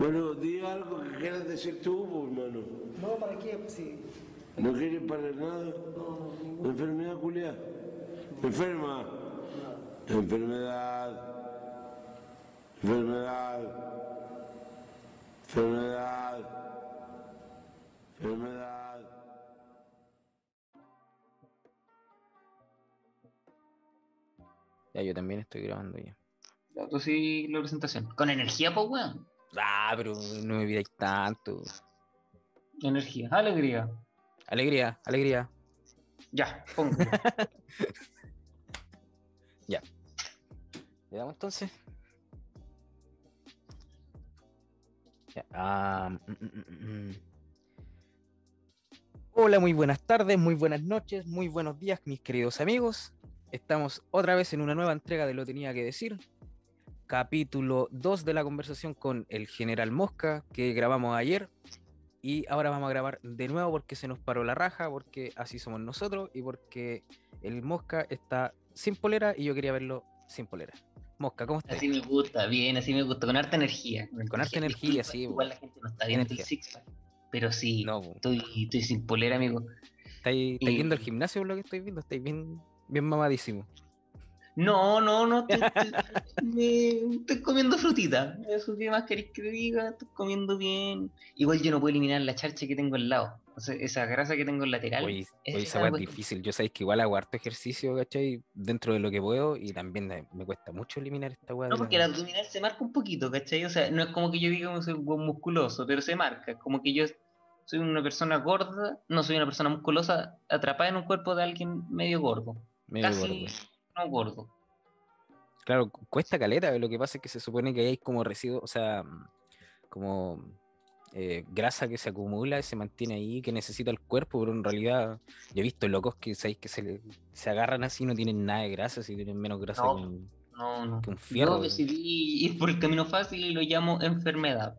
Bueno, di algo que quieras decir tú, pues, hermano. No, ¿para qué? Pues sí. ¿No quieres para nada? No, no, ¿Enfermedad, Julia? ¿Enferma? Enfermedad. Enfermedad. Enfermedad. Enfermedad. Ya, yo también estoy grabando ya. Ya, Tú sí la presentación. Con energía, pues, weón. Ah, pero no me pidáis tanto. Energía, alegría. Alegría, alegría. Ya, pongo. ¿Le damos entonces? Ya, ah, mm, mm, mm. Hola, muy buenas tardes, muy buenas noches, muy buenos días, mis queridos amigos. Estamos otra vez en una nueva entrega de Lo Tenía que Decir. Capítulo 2 de la conversación con el general Mosca que grabamos ayer. Y ahora vamos a grabar de nuevo porque se nos paró la raja, porque así somos nosotros y porque el Mosca está sin polera y yo quería verlo sin polera. Mosca, ¿cómo estás? Así me gusta, bien, así me gusta. Con harta energía. Con harta energía, sí, Igual bo. la gente no está viendo el Energía. six pack. Pero sí, No, estoy, estoy sin polera, amigo. ¿Estáis, Y- viendo el gimnasio por lo que estoy viendo? Estáis bien, bien mamadísimo. No, no, no, estoy, estoy- me- estoy comiendo frutita. Eso que más queréis que te diga, estoy comiendo bien. Igual yo no puedo eliminar la charcha que tengo al lado. O sea, esa grasa que tengo en lateral. Oye, es esa es difícil. Yo sabéis que igual hago harto ejercicio, ¿cachai? Dentro de lo que puedo y también me, cuesta mucho eliminar esta weá. No, porque el abdominal se marca un poquito, ¿cachai? O sea, no es como que yo diga que soy un musculoso, pero se marca. Como que yo soy una persona gorda, no soy una persona musculosa atrapada en un cuerpo de alguien medio gordo. medio Casi gordo. No gordo. Claro, cu- cuesta caleta, lo que pasa es que se supone que hay como residuos, o sea, mm, como eh, grasa que se acumula y se mantiene ahí, que necesita el cuerpo, pero en realidad yo he visto locos que, ¿sabéis? que se, se agarran así y no tienen nada de grasa, si tienen menos grasa No, que un, No, no. que un fierro. Yo decidí ir por el camino fácil y lo llamo enfermedad.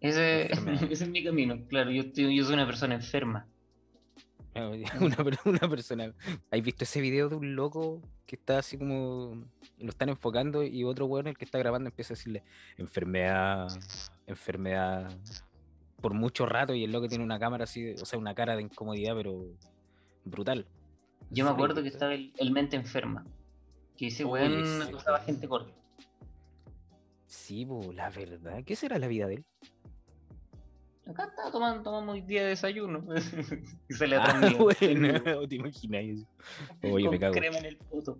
Ese, Enfermedad. ese es mi camino, claro. Yo, estoy- yo soy una persona enferma. Una, per- una persona. ¿Has visto ese video de un loco que está así como. Lo están enfocando y otro weón, el que está grabando, empieza a decirle enfermedad, enfermedad. Por mucho rato y el loco tiene una cámara así, o sea, una cara de incomodidad, pero brutal. Yo me acuerdo que estaba el, el mente enferma. Que ese weón acusaba gente gorda. Sí, po, la verdad. ¿Qué será la vida de él? Acá está tomando, tomamos día desayuno. y sale Ah, atrás mío. bueno, te imaginas eso. Oye, con me cago. crema en el poto.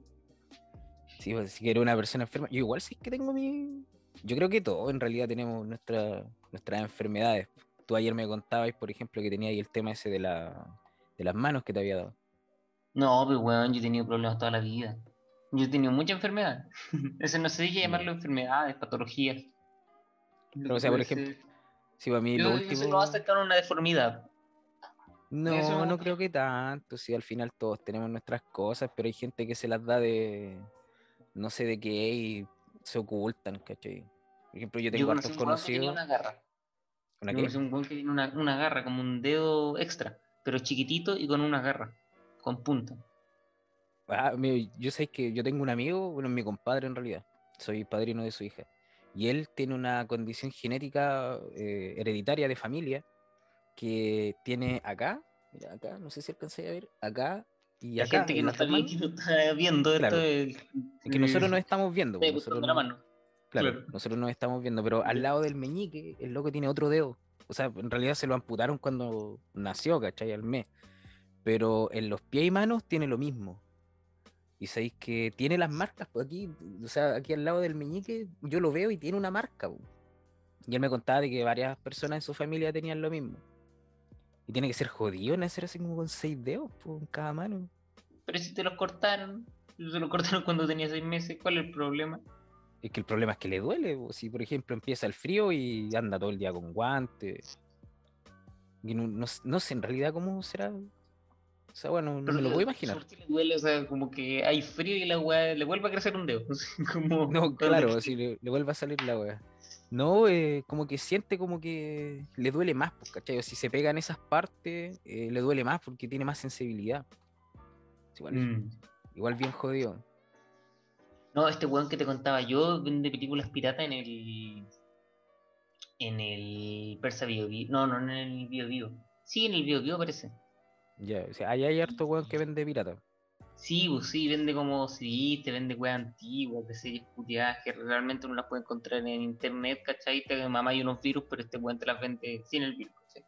Sí, pues si era una persona enferma. Yo igual sí que tengo mi. Yo creo que todos en realidad tenemos nuestra, nuestras enfermedades. Tú ayer me contabas, por ejemplo, que tenía ahí el tema ese de, la, de las manos que te había dado. No, pero weón, yo he tenido problemas toda la vida. Yo he tenido muchas enfermedades. Eso no sé si llamarlo enfermedades, patologías. Pero, o sea, por ejemplo, Sí, para mí yo, lo yo último. lo va a acercar a una deformidad. No, eso- no creo que tanto. Sí, al final todos tenemos nuestras cosas, pero hay gente que se las da de. No sé de qué y se ocultan, ¿cachai? Por ejemplo, yo tengo conocí hartos un weón que conocidos. una garra. ¿Una Yo qué? un que tiene una, una garra, como un dedo extra, pero chiquitito y con una garra, con punta. Ah, yo sé que yo tengo un amigo, bueno, mi compadre en realidad, soy padrino de su hija, y él tiene una condición genética eh, hereditaria de familia que tiene acá, mira acá, no sé si alcancé a ver, acá y La acá. gente que no está, que no viendo Claro. esto es, es que nosotros nos eh, estamos viendo, nosotros la no- mano. Claro, Claro. nosotros nos estamos viendo, pero al lado del meñique, el loco tiene otro dedo. O sea, en realidad se lo amputaron cuando nació, ¿cachai? Al mes. Pero en los pies y manos tiene lo mismo. Y sabéis que tiene las marcas, pues aquí, o sea, aquí al lado del meñique, yo lo veo y tiene una marca. po. Y él me contaba de que varias personas en su familia tenían lo mismo. Y tiene que ser jodido nacer así como con seis dedos po, en cada mano. Pero si te los cortaron, si te lo cortaron cuando tenía seis meses, ¿cuál es el problema? Es que el problema es que le duele. po. Si, por ejemplo, empieza el frío y anda todo el día con guantes. Y no, no no sé en realidad cómo será. O sea, bueno, no me lo puedo imaginar. ¿Por qué le duele? O sea, como que hay frío y la weá le vuelve a crecer un dedo. como, No, claro, si le, le vuelve a salir la wea. No, eh, como que siente como que le duele más, pues, ¿cachai? Si se pega en esas partes, eh, le duele más porque tiene más sensibilidad. Igual, Mm. igual bien jodido. No, este weón que te contaba yo vende películas piratas en el. En el Persa Bio Bio. No, no en el Bio Bio. Sí, en el Bio Bio parece. Ya, o sea, ahí hay harto weón que vende pirata. Sí, pues sí, vende como sí, te vende weas antiguas, de series puteadas que realmente uno las puede encontrar en internet, ¿cachai? Te mamá hay unos virus, pero este weón te las vende sin el virus, ¿cachai?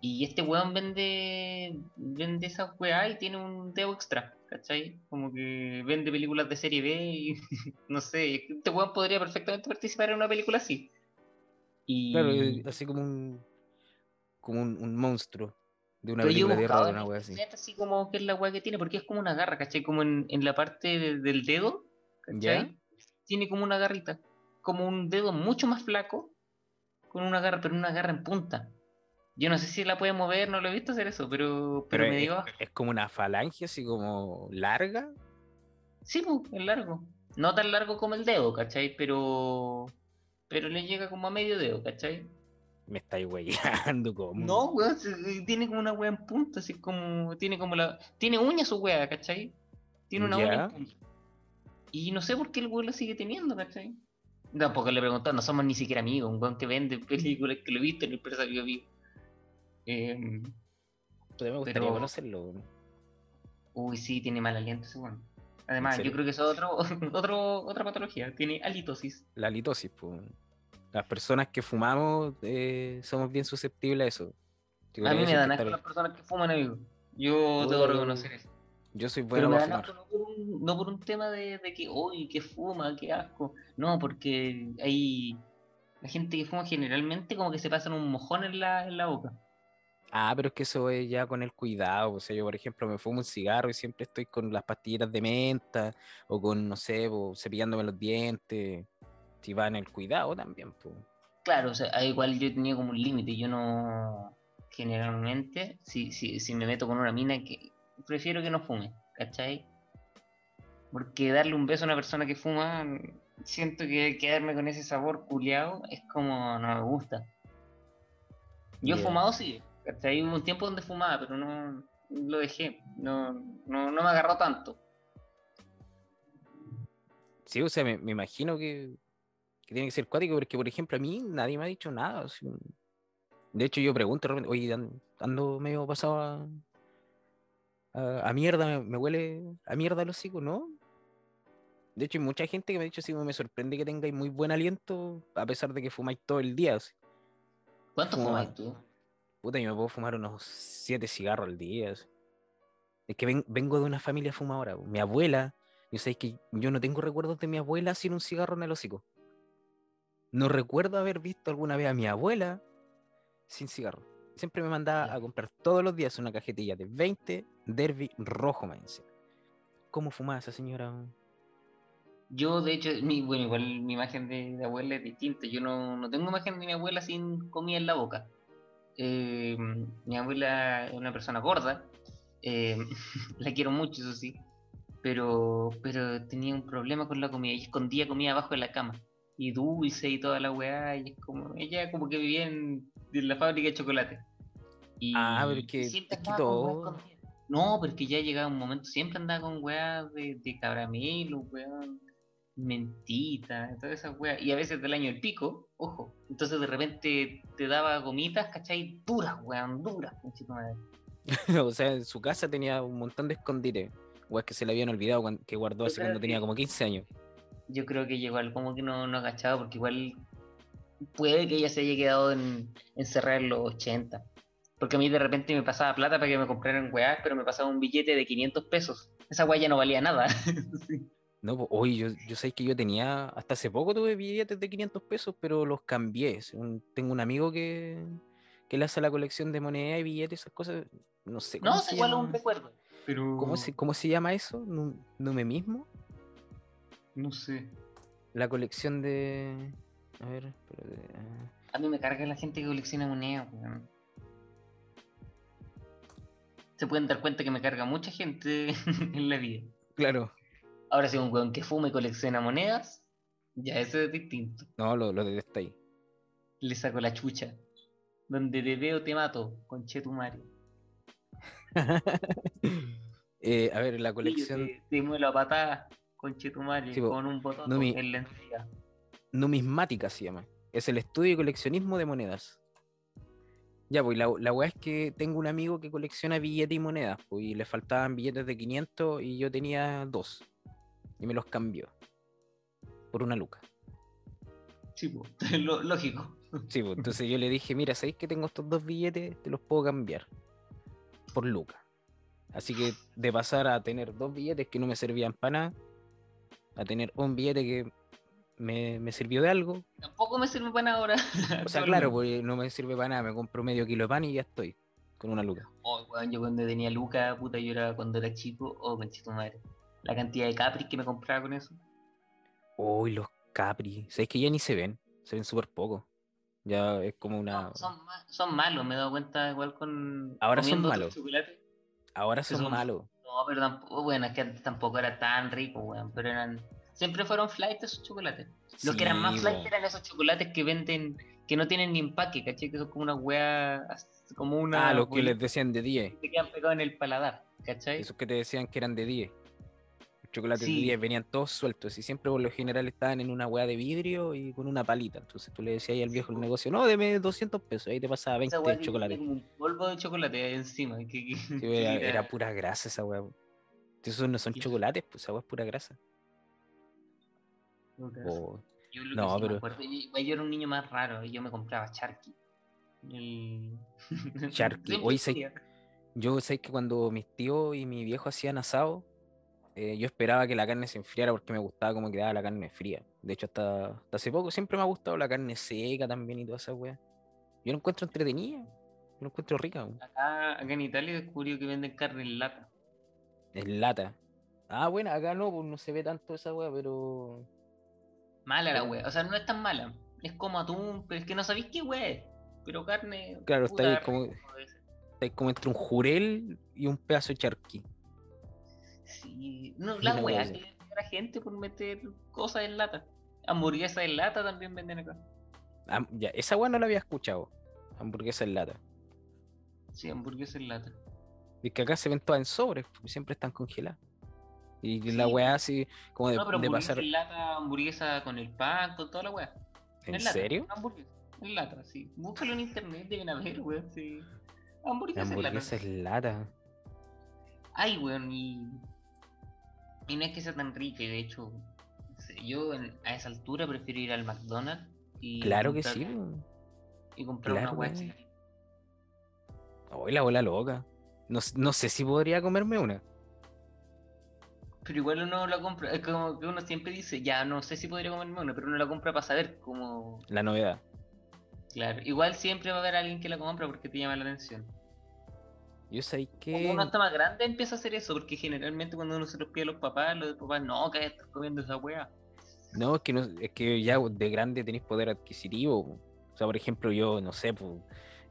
Y este weón vende vende esas weas y tiene un dedo extra, ¿cachai? Como que vende películas de serie B y no sé, este weón podría perfectamente participar en una película así. Y... Claro, eh, así como un. como un, un monstruo de una Pero película de en una wea así. así como que es la weá que tiene, porque es como una garra, ¿cachai? Como en, en la parte de- del dedo, ¿cachai? ¿Ya? Tiene como una garrita, como un dedo mucho más flaco, con una garra, pero una garra en punta. Yo no sé si la puede mover, no lo he visto hacer eso, pero, pero, Pero me es, digo, es como una falange así como larga. sí, pues, es largo. No tan largo como el dedo, ¿cachai? Pero, pero le llega como a medio dedo, ¿cachai? Me estáis weyando como. No, weón, tiene como una wea en punta, así como. Tiene como la. Tiene uña su wea, ¿cachai? Tiene una uña Ya. en punta. Y no sé por qué el weón la sigue teniendo, ¿cachai? Tampoco le pregunto, no somos ni siquiera amigos, un weón que vende películas que lo he visto en el Persa Bio Bio. Eh, Puta, me gustaría pero- conocerlo. weón. uy, sí, tiene mal aliento ese weón. Además, yo creo que eso es otro, otro, otra patología, tiene halitosis. La litosis, pues. Las personas que fumamos eh, somos bien susceptibles a eso. A mí me dan asco las personas que fuman, amigo. Yo debo Oh. reconocer eso. Yo soy bueno para fumar. no por un, no por un tema de, de que, uy, que fuma, qué asco. No, porque hay. La gente que fuma generalmente como que se pasan un mojón en la, en la boca. Ah, pero es que eso es ya con el cuidado. O sea, yo, por ejemplo, me fumo un cigarro y siempre estoy con las pastillitas de menta o con, no sé, po, cepillándome los dientes. Va en el cuidado también, pues. Claro, o sea, ah, igual yo tenía como un límite. Yo no. Generalmente, si, si, si me meto con una mina, que prefiero que no fume, ¿cachai? Porque darle un beso a una persona que fuma, siento que quedarme con ese sabor culiado es como no me gusta. Yo he fumado sí, ¿cachai? Hubo un tiempo donde fumaba, pero no lo dejé. No, no, no me agarró tanto. Sí, o sea, me, me imagino que, que tiene que ser cuático, porque, por ejemplo, a mí nadie me ha dicho nada. De hecho, yo pregunto, de repente, oye, an- ando medio pasado a, a, a mierda, me, me huele a mierda el hocico, ¿no? De hecho, hay mucha gente que me ha dicho, sí, me sorprende que tengáis muy buen aliento, a pesar de que fumáis todo el día. ¿Cuánto fumas tú? Puta, yo me puedo fumar unos siete cigarros al día. Es que ven- vengo de una familia fumadora. Mi abuela, yo sé que yo no tengo recuerdos de mi abuela sin un cigarro en el hocico. No recuerdo haber visto alguna vez a mi abuela sin cigarro. Siempre me mandaba a comprar todos los días una cajetilla de 20 Derby rojo, me decía. ¿Cómo fumaba esa señora? Yo, de hecho, mi, bueno, igual mi imagen de, de abuela es distinta. Yo no, no tengo imagen de mi abuela sin comida en la boca. Eh, mi abuela es una persona gorda. eh, la quiero mucho, eso sí. Pero, pero tenía un problema con la comida y escondía comida abajo de la cama. Y dulce y toda la weá. Y es como, ella como que vivía en, en la fábrica de chocolate. Y, Ah, pero que- siempre todo- escondida. No, pero es que ya llegaba un momento, siempre andaba con weá de, de caramelo, weón mentita, todas esas weas. Y a veces del año el pico, ojo. Entonces de repente te daba gomitas, ¿cachai? Duras, weón, duras, madre. o sea, en su casa tenía un montón de escondites. O es que se le habían olvidado que guardó hace cuando tenía como 15 años. Yo creo que llegó al como que no, no agachado, porque igual puede que ella se haya quedado en, encerrada en los 80. Porque a mí de repente me pasaba plata para que me compraran weas, pero me pasaba un billete de 500 pesos. Esa wea ya no valía nada. Sí. No, pues, oye, yo, yo sé que yo tenía, hasta hace poco tuve billetes de 500 pesos, pero los cambié. un- tengo un amigo que, que le hace la colección de moneda y billetes, esas cosas. No sé cómo No, se igual un recuerdo. Pero... ¿Cómo se, cómo se llama eso? ¿Nu- ¿Nume mismo? No sé. La colección de. A ver, espérate, ah, A mí me carga la gente que colecciona monedas, weón. Se pueden dar cuenta que me carga mucha gente en la vida. Claro. Ahora, si un weón que fuma y colecciona monedas, ya eso es distinto. No, lo, lo detestáis. Le saco la chucha. Donde te veo te mato, conchetumare. Eh, a ver, la colección Te, te muelo a patadas, conchetumare, Sí, con un botón en la encía. numismática se llama. Es el estudio y coleccionismo de monedas. Ya, pues la, la weá es que tengo un amigo que colecciona billetes y monedas, pues, y le faltaban billetes de 500 y yo tenía dos. Y me los cambió. Por una luca. Sí, po, lo- lógico. Sí, pues, entonces yo le dije, mira, ¿sabéis que tengo estos dos billetes? Te los puedo cambiar. Por luca. Así que de pasar a tener dos billetes que no me servían para nada, a tener un billete que me, me sirvió de algo. Tampoco me sirve para nada ahora. O sea, claro, pues no me sirve para nada, me compro medio kilo de pan y ya estoy. Con una luca. Oh, weón, yo cuando tenía Luca, puta, yo era cuando era chico, oh, conchito madre. La cantidad de capris que me compraba con eso. Uy, los Capri. ¿Sabéis que ya ni se ven? Se ven súper poco. Ya es como una. No, son, son malos, me he dado cuenta igual con. Ahora son malos. Ahora son- malos. No, pero tampoco, bueno, es que antes tampoco era tan rico, weón, pero eran. Siempre fueron flight esos chocolates. Los que eran más Sí, flight eran esos chocolates que venden, que no tienen ni empaque, ¿cachai? Que son como una weá, como una. Ah, los que les decían de 10. que te quedan pegados en el paladar, ¿cachai? Esos que te decían que eran de 10. Chocolates Sí. de 10 venían todos sueltos y siempre por lo general estaban en una hueá de vidrio y con una palita. Entonces tú le decías ahí al viejo del negocio, no, deme 200 pesos. Ahí te pasaba 20 Esa weá que chocolates. tiene como un polvo de chocolate ahí encima. Que, que- Sí, que era, pura grasa esa hueá. Esos no son chocolates, pues esa hueá es pura grasa. Oh, Yo lo no, que sí pero- yo, era un niño más raro, y yo me compraba Sharky. El... Sé- quería. Yo sé que cuando mis tíos y mi viejo hacían asado, eh, yo esperaba que la carne se enfriara porque me gustaba cómo quedaba la carne fría. De hecho, hasta, hasta hace poco siempre me ha gustado la carne seca también y toda esa weá. Yo la encuentro entretenida, yo la encuentro rica. Acá, acá en Italia descubrí que venden carne en lata. en lata. Ah, bueno, acá no, pues no se ve tanto esa weá, pero. Mala la wea, o sea, no es tan mala. Es como atún, pero es que no sabéis qué wea es. Pero carne. Claro, está ahí como-. Está ahí como entre un jurel y un pedazo de charqui. Sí, no, la así. que la gente por meter cosas en lata. Hamburguesas en lata también venden acá. Ah, ya, esa weá no la había escuchado. Hamburguesa en lata. Sí, hamburguesas en lata. Es que acá se ven todas en sobres, siempre están congeladas. Y la weá así, como de, no, pero de hamburguesa pasar. en lata, hamburguesa con el pan, con toda la wea. ¿En serio? Hamburguesa. En lata, sí. Búscalo en internet, deben haber, weón, sí. Hamburguesa, Hamburguesa en lata. en lata. Ay, weón, y. Y no es que sea tan rica, y de hecho, yo en- a esa altura prefiero ir al McDonald's y. Claro que sí. Y comprar Claro, una chiquitita. Hoy la bola loca. No, no sé si podría comerme una. Pero igual uno la compra, es como que uno siempre dice, ya no sé si podría comerme una, pero uno la compra para saber cómo. La novedad. Claro, igual siempre va a haber alguien que la compra porque te llama la atención. Yo sé Cuando que. uno está más grande empieza a hacer eso, porque generalmente cuando uno se los pide a los papás, los papás, no, que estás comiendo esa weá. No, es que, no, es que ya de grande tenéis poder adquisitivo. O sea, por ejemplo, yo, no sé, pues,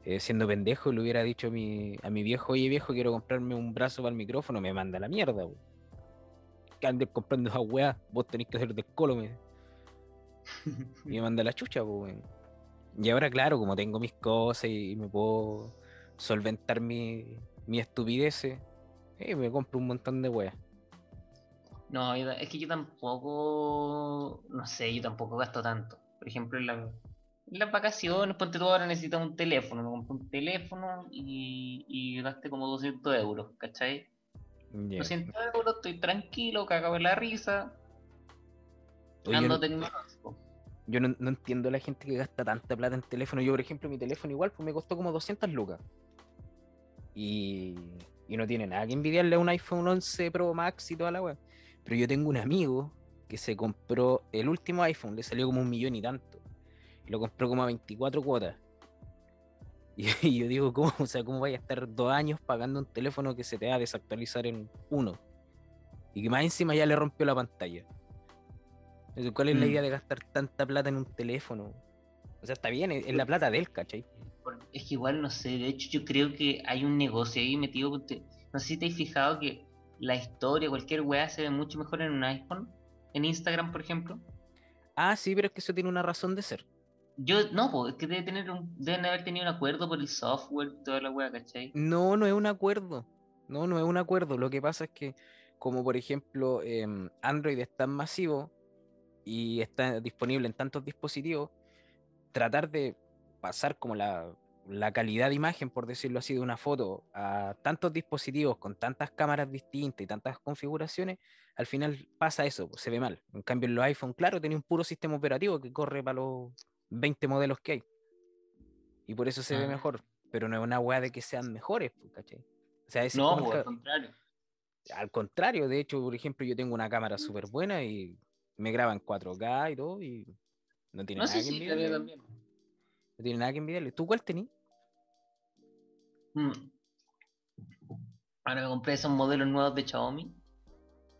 eh, siendo pendejo, le hubiera dicho a mi, a mi viejo, oye viejo, quiero comprarme un brazo para el micrófono, me manda a la mierda. po. Que andes comprando esa weá, vos tenés que hacer descólome. Y me manda a la chucha, weón. Y ahora, claro, como tengo mis cosas y me puedo solventar mi, mi estupideces, eh, me compro un montón de weas. No, yo es que yo tampoco, no sé, yo tampoco gasto tanto. Por ejemplo, en, la- en las vacaciones, ponte tú ahora necesitas un teléfono, me compré un teléfono y, y gasté como 200 euros, ¿cachai? Ya. 200 euros, estoy tranquilo, cagado en la risa, Oye, ando no- tecnológico. Yo no, no entiendo a la gente que gasta tanta plata en teléfono. Yo, por ejemplo, mi teléfono igual pues me costó como 200 lucas. Y, y no tiene nada que envidiarle a un iPhone 11 Pro Max y toda la weá. Pero yo tengo un amigo que se compró el último iPhone, le salió como un millón y tanto. Y lo compró como a 24 cuotas. Y, y yo digo, ¿cómo? O sea, ¿cómo vaya a estar dos años pagando un teléfono que se te va a desactualizar en uno? Y que más encima ya le rompió la pantalla. Entonces, ¿Cuál es la Mm. idea de gastar tanta plata en un teléfono? O sea, está bien, es, es la plata de él, ¿cachai? Es que igual no sé, de hecho yo creo que hay un negocio ahí metido. No sé si te has fijado que la historia, cualquier weá se ve mucho mejor en un iPhone, en Instagram, por ejemplo. Ah, sí, pero es que eso tiene una razón de ser. Yo, no, pues, es que debe tener un- deben haber tenido un acuerdo por el software toda la weá, ¿cachai? No, no es un acuerdo. No, no es un acuerdo. Lo que pasa es que, como por ejemplo, em, Android es tan masivo y está disponible en tantos dispositivos, tratar de pasar como la, la calidad de imagen, por decirlo así, de una foto a tantos dispositivos con tantas cámaras distintas y tantas configuraciones, al final pasa eso, pues, se ve mal. En cambio, en los iPhone, claro, tiene un puro sistema operativo que corre para los 20 modelos que hay. Y por eso se ve Ah. mejor. Pero no es una weá de que sean mejores, pues, ¿cachai? O sea, es No, pues, al contrario. al contrario, de hecho, por ejemplo, yo tengo una cámara súper buena y me graba en 4K y todo, y no tiene No nada sé que también. No tiene nada que envidiarle. ¿Tú cuál tenés? Mm. Ahora me compré esos modelos nuevos de Xiaomi.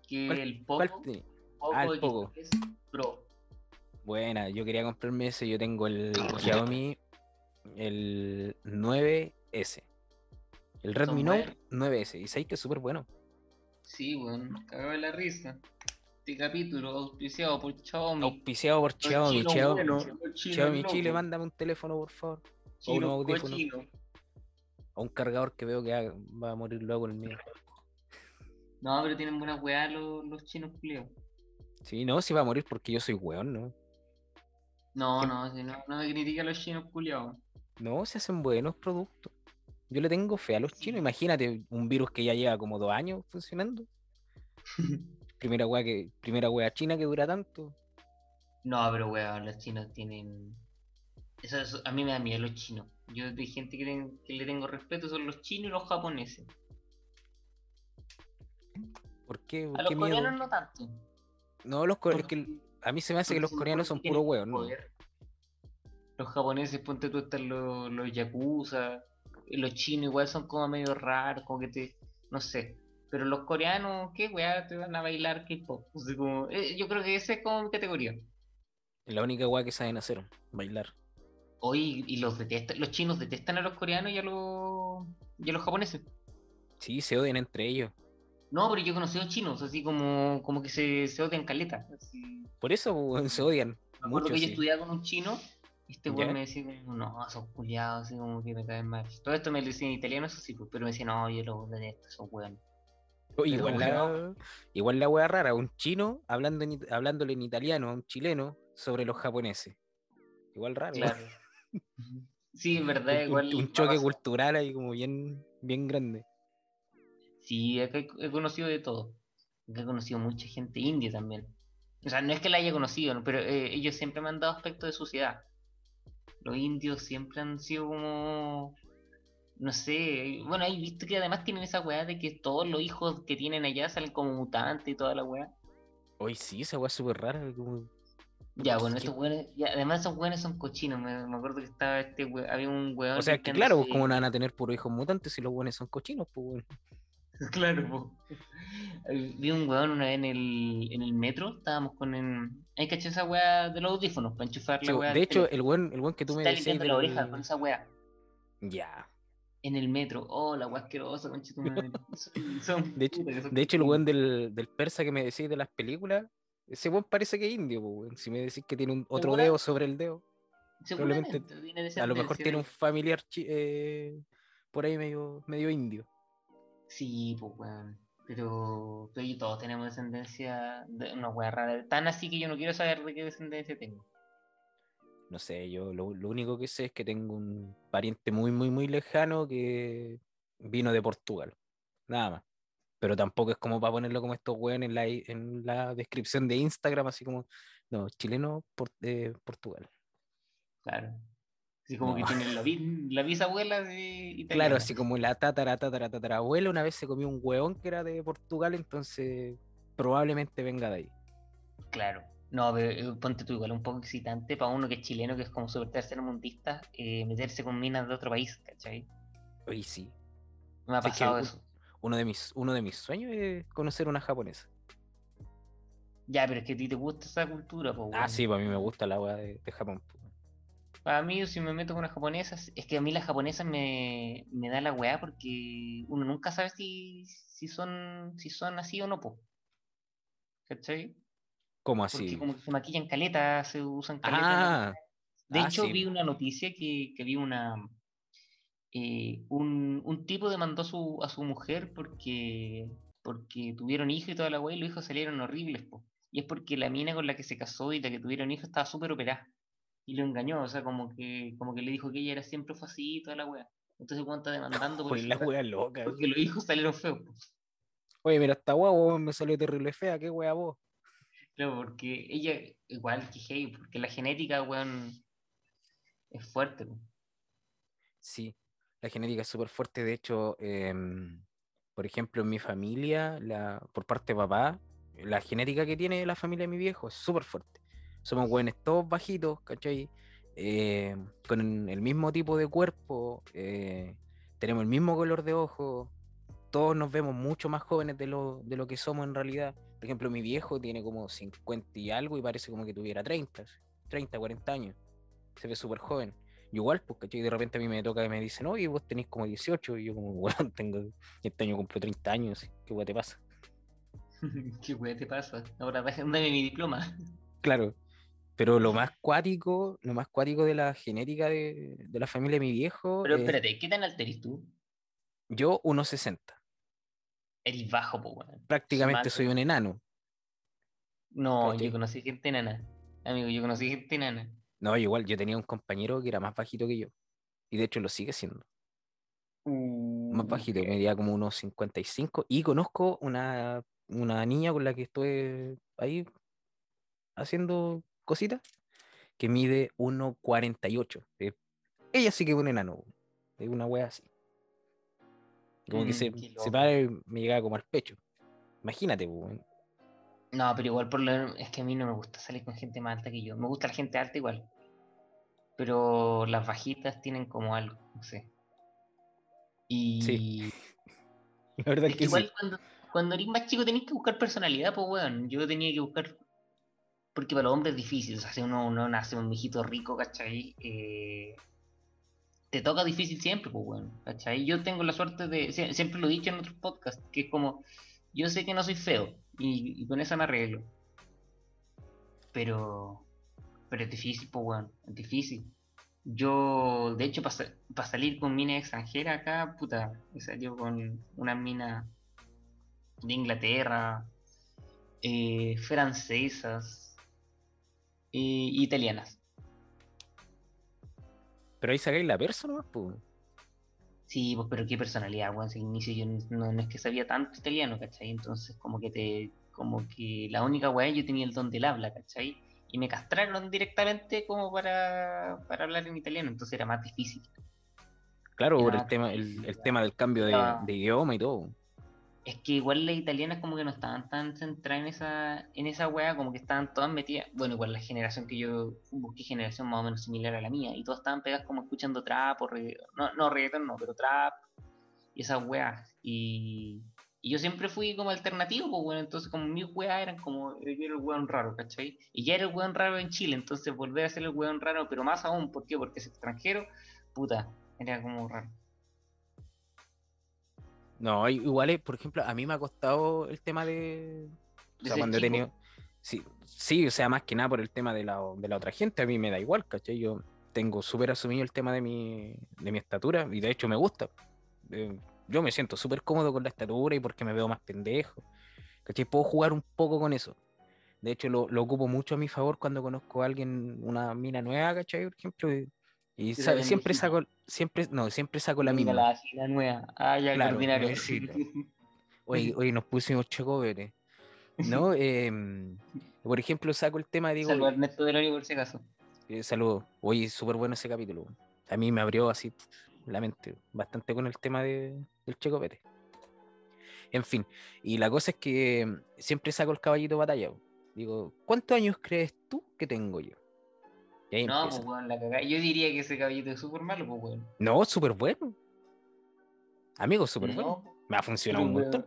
Que ¿Cuál- el ¿Cuál Poco, tenés? Poco Ah, el Poco. X3 Pro. Buena, yo quería comprarme ese, yo tengo el Xiaomi, el 9S. El Redmi Note 9S. Y sabéis que es súper bueno. Sí, bueno, cagaba la risa. Este capítulo auspiciado por Xiaomi. Auspiciado por Xiaomi. chinos Xiaomi, chinos Xiaomi Chile, mándame un teléfono, por favor. chinos unos audífonos. cochinos. O un cargador que veo que va a morir luego el mío. No, pero tienen buenas weas los, los chinos culiados. Sí, no, si va a morir porque yo soy weón, ¿no? No, ¿Qué? no, si no, no me critica a los chinos culiados. No, se hacen buenos productos. Yo le tengo fe a los chinos. Imagínate un virus que ya lleva como dos años funcionando. Primera wea que, primera wea china que dura tanto. No, pero weón, los chinos tienen. Eso, eso- a mí me da miedo los chinos. Yo de gente que, ten- que le tengo respeto son los chinos y los japoneses. ¿Por qué? A ¿Por los miedo? coreanos no tanto. No, los core- es que a mí se me hace que los coreanos son puro hueón, ¿no? Los japoneses, ponte tú, están los, los yakuza. y los chinos igual son como medio raros, como que te. No sé. Pero los coreanos, ¿qué weá? Te van a bailar K-pop. O sea, como- eh, yo creo que esa es como mi categoría. Es la única wea que saben hacer, bailar. Hoy, y los detestan, los chinos detestan a los coreanos y a los, y a los japoneses. Sí, se odian entre ellos. No, pero yo he conocido chinos, así como, como que se, se odian caleta. así. Por eso se odian. Me acuerdo Mucho, que yo estudiaba con un chino y este weón ¿Ya? me decía no, son culiados, así como que me caen mal. Todo esto me lo decía en italiano, eso sí, pues, pero me decía, no, yo los detesto, son weón. Igual la, igual la wea rara, un chino hablando en hablándole en italiano a un chileno sobre los japoneses. Igual raro. Claro. sí, en verdad, Un- igual. un, choque cultural ahí como bien, bien grande. Sí, acá he, he conocido de todo. Acá he conocido mucha gente india también. O sea, no es que la haya conocido, ¿no? pero eh, ellos siempre me han dado aspecto de suciedad. Los indios siempre han sido como. No sé. Bueno, hay visto que además tienen esa weá de que todos los hijos que tienen allá salen como mutantes y toda la weá. Hoy sí, esa wea es súper rara. como- Ya, ¿Qué- bueno, estos weones. Ya, además, esos weones son cochinos. Me, me acuerdo que estaba este we- Había un weón. O sea, que claro, andándose- ¿cómo no van a tener puros hijos mutantes si los buenos son cochinos? Pues, weón? Claro, po. Eh, Vi un weón una vez en el, en el metro, estábamos con el... Hay que echar esa weá de los audífonos para enchufar Sí, la weá. de hecho, el buen, el buen que tú me está decías. limpiando la oreja con esa weá. Ya. En el metro. Oh, la weá asquerosa, conchetumadre. Son- son De hecho, de hecho el buen del, del persa que me decís de las películas, ese buen parece que es indio, weón. Si me decís que tiene un otro ¿Segura? dedo sobre el dedo, probablemente- a lo mejor tiene un familiar eh, por ahí medio, medio indio. Sí, pues weón. Pero, todos tenemos descendencia de una weá rara. Tan así que yo no quiero saber de qué descendencia tengo. No sé, yo lo, lo único que sé es que tengo un pariente muy, muy, muy lejano que vino de Portugal. Nada más. Pero tampoco es como para ponerlo como estos weones en la, en la descripción de Instagram, así como, no, chileno, por, eh, Portugal. Claro. Así como No. que tienen la, la bisabuela de. Claro, así como la tatara, tatara, tatara abuela una vez se comió un hueón que era de Portugal, entonces probablemente venga de ahí. Claro. No, pero eh, ponte tú igual, un poco excitante para uno que es chileno, que es como súper tercermundista, eh, meterse con minas de otro país, ¿cachai? Oye, sí. Me ha Sí, es que pasado eso. Uno de mis, uno de mis sueños es conocer una japonesa. Ya, pero es que a ti te gusta esa cultura, pues. Ah, sí, para mí me gusta la agua de, de Japón. po. Para mí, si me meto con unas japonesas, es que a mí las japonesas me, me da la weá porque uno nunca sabe si, si son si son así o no, po. ¿Cachai? ¿Cómo Porque así? como que se maquillan caleta, se usan caleta. Ah, De ah, hecho, sí. vi una noticia que, que vi una. eh, un, un tipo demandó a su, a su mujer porque, porque tuvieron hijos y toda la weá y los hijos salieron horribles, po. Y es porque la mina con la que se casó y la que tuvieron hijos estaba súper operada. y lo engañó, o sea, como que, como que le dijo que ella era siempre fue así y toda la wea. Entonces Juan está demandando Pues la porque, wea loca. porque los hijos salieron feos. po. Oye, mira, esta guau me salió terrible fea, qué wea vos. Claro, porque ella, igual que Hey, porque la genética, weón, es fuerte. Sí, la genética es súper fuerte. De hecho, em, por ejemplo, en mi familia, la, por parte de papá, la genética que tiene la familia de mi viejo es súper fuerte. Somos buenos todos bajitos, ¿cachai? Eh, con el mismo tipo de cuerpo, eh, tenemos el mismo color de ojos, todos nos vemos mucho más jóvenes de lo, de lo que somos en realidad. Por ejemplo, mi viejo tiene como 50 y algo y parece como que tuviera 30, 30, 40 años. Se ve súper joven. Y igual, pues, ¿cachai? De repente a mí me toca y me dicen, oye, vos tenés como 18. Y yo como, bueno, tengo, este año cumplo 30 años. ¿Qué weá te pasa? ¿Qué weón te pasa? Ahora déjame mi diploma. Claro. Pero lo más cuático, lo más cuático de la genética de, de la familia de mi viejo, Pero es espérate, ¿qué tan alto eres tú? yo 1,60. Eres bajo, weón. Prácticamente soy un enano. No, yo conocí gente enana. Amigo, yo conocí gente enana. No, igual, yo tenía un compañero que era más bajito que yo. Y de hecho lo sigue siendo. Más bajito, Ok. medía como unos 55. Y conozco una, una niña con la que estuve ahí haciendo cositas que mide 1,48. Eh, ella sí que es un enano. Es una wea así. Como que Mm, se, se para y me llegaba como al pecho. Imagínate, pues, weón. No, pero igual por lo es que a mí no me gusta salir con gente más alta que yo. Me gusta la gente alta igual. Pero las bajitas tienen como algo, no sé. Y La verdad es que que sí. igual cuando, cuando eres más chico tenés que buscar personalidad, pues weón. Yo tenía que buscar. Porque para los hombres es difícil. O sea, si uno, uno nace un mijito rico, ¿cachai? Eh, te toca difícil siempre, pues weón. ¿Cachai? Yo tengo la suerte de. sie- Siempre lo he dicho en otros podcasts, que es como. Yo sé que no soy feo. Y, con eso me arreglo. Pero. Pero es difícil, pues weón. Es difícil. Yo, de hecho, para salir con mina extranjera acá, puta, he salido con una mina de Inglaterra, eh, francesas, eh, italianas. Pero ahí sacáis la persa nomás, pues. Sí, pues, pero qué personalidad, weón. Si al inicio yo no, no es que sabía tanto italiano, ¿cachai? Entonces, como que te. Como que la única weá, yo tenía el don del habla, ¿cachai? Y me castraron directamente como para, para hablar en italiano, entonces era más difícil. Claro, por el tema, el, el tema del cambio de idioma y todo. Es que igual las italianas como que no estaban tan centradas en esa, en esa wea, como que estaban todas metidas, bueno, igual la generación que yo busqué, generación más o menos similar a la mía, y todas estaban pegadas como escuchando trap o reggaetón, no, no reggaetón no, pero trap y esas weas. Y, y yo siempre fui como alternativo, pues bueno, entonces como mis weas eran como, yo era el weón raro, ¿cachai? Y ya era el weón raro en Chile, entonces volver a ser el weón raro, pero más aún, ¿por qué? Porque es extranjero, puta, era como raro. No, igual, es, por ejemplo, a mí me ha costado el tema de. O sea, cuando he tenido. Sí, sí, o sea, más que nada por el tema de la, de la otra gente, a mí me da igual, ¿cachai? Yo tengo súper asumido el tema de mi, de mi estatura y de hecho me gusta. Eh, yo me siento súper cómodo con la estatura y porque me veo más pendejo, ¿cachai? Puedo jugar un poco con eso. De hecho, lo, lo ocupo mucho a mi favor cuando conozco a alguien, una mina nueva, ¿cachai? Por ejemplo, y, y Que sa- sea bien siempre saco, siempre, no, siempre saco la misma. La, la nueva. Ah, ya, Claro. Hoy, hoy nos pusimos chocoberes. ¿No? Em, por ejemplo, saco el tema, digo, Salvo a Ernesto Delori por si acaso. eh, saludo. Oye, súper bueno ese capítulo. A mí me abrió así la mente bastante con el tema de, del checopete. En fin, y la cosa es que em, siempre saco el caballito de batalla. Digo, ¿cuántos años crees tú que tengo yo? Ahí No, empieza. pues weón, la cagada. Yo diría que ese caballito es súper malo, pues weón. No, súper bueno. Amigo, súper no, bueno. Me ha funcionado un montón.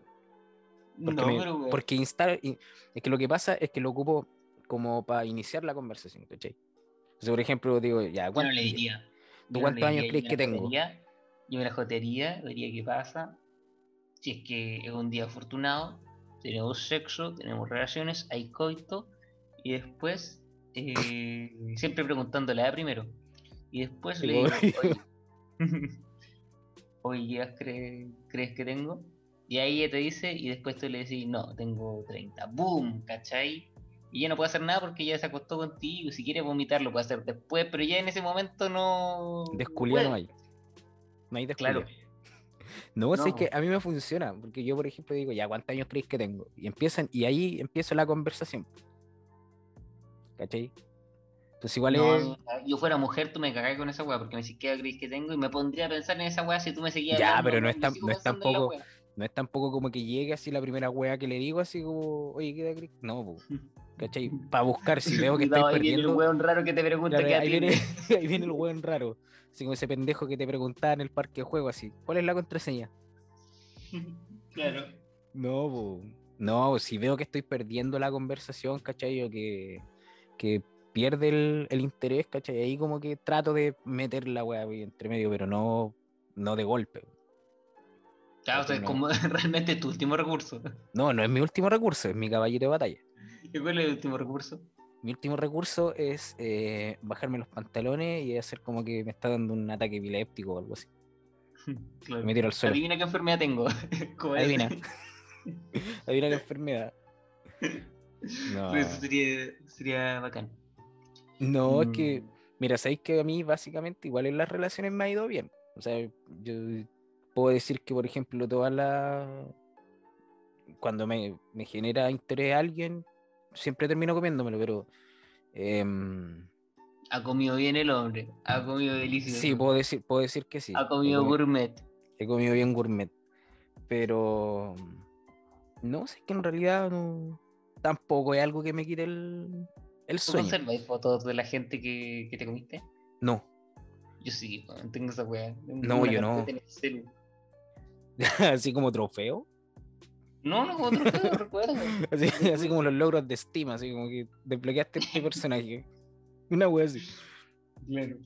Porque, no, me- pero porque instalar, y- es que lo que pasa es que lo ocupo como para iniciar la conversación, ¿cachai? Entonces, por ejemplo, digo, ya, Yo no ¿cuánto- le diría. ¿Tú no cuántos le años crees que tengo? jotería, Yo me la jotería, vería qué pasa. Si es que es un día afortunado, tenemos sexo, tenemos relaciones, hay coito, y después, eh, siempre preguntándole a primero. Y después le digo, oye, oye, ¿qué edad cre- crees que tengo? Y ahí ella te dice, y después tú le decís, no, tengo 30. ¡Boom! ¿Cachai? Y ya no puede hacer nada porque ya se acostó contigo. Si quiere vomitar, lo puede hacer después, pero ya en ese momento no. Desculiar no hay. No hay. Claro. No, si es No. que a mí me funciona, porque yo, por ejemplo, digo, ya, ¿cuántos años creéis que tengo? Y empiezan, y ahí empiezo la conversación. ¿Cachai? Entonces igual No, es... yo fuera mujer, tú me cagás con esa weá, porque me decís qué crees que tengo y me pondría a pensar en esa weá si tú me seguías Ya, hablando, pero no es tan- no es tampoco- weá. No es tampoco como que llegue así la primera wea que le digo, así como, oye, ¿qué edad crees? No, po, ¿cachai? Para buscar, si veo que estáis Cuidado, ahí viene el perdiendo... weón raro que te pregunta Claro, qué ahí, viene, ahí viene el weón raro. Así como ese pendejo que te preguntaba en el parque de juego, así. ¿Cuál es la contraseña? Claro. No, po. no, si veo que estoy perdiendo la conversación, ¿cachai? O que, que pierde el, el interés, ¿cachai? Ahí como que trato de meter la weá entre medio, pero no, no de golpe. Claro, o sea, No. como realmente es tu último recurso. No, no es mi último recurso, es mi caballero de batalla. ¿Y cuál es el último recurso? Mi último recurso es eh, bajarme los pantalones y hacer como que me está dando un ataque epiléptico o algo así. Claro. Me tiro al suelo. Adivina qué enfermedad tengo. Adivina. Adivina qué enfermedad. No, Eso sería, sería bacán. no es que, Mm. mira, sabéis que a mí básicamente igual en las relaciones me ha ido bien. O sea, yo puedo decir que, por ejemplo, todas las... Cuando me, me genera interés a alguien, siempre termino comiéndomelo, pero... em, Ha comido bien el hombre. Ha comido delicioso. sí, puedo decir, puedo decir que sí. Ha comido comi- gourmet. He comido bien gourmet. Pero no sé que en realidad no, tampoco es algo que me quite el, el ¿Tú sueño. conservas fotos de la gente que, que te comiste? No, Yo sí, tengo esa weá. No, yo no. Así como trofeo. No, no, otro juego, recuerdo. Así, así como los logros de Steam, así como que desbloqueaste este personaje. Una wea así. Claro.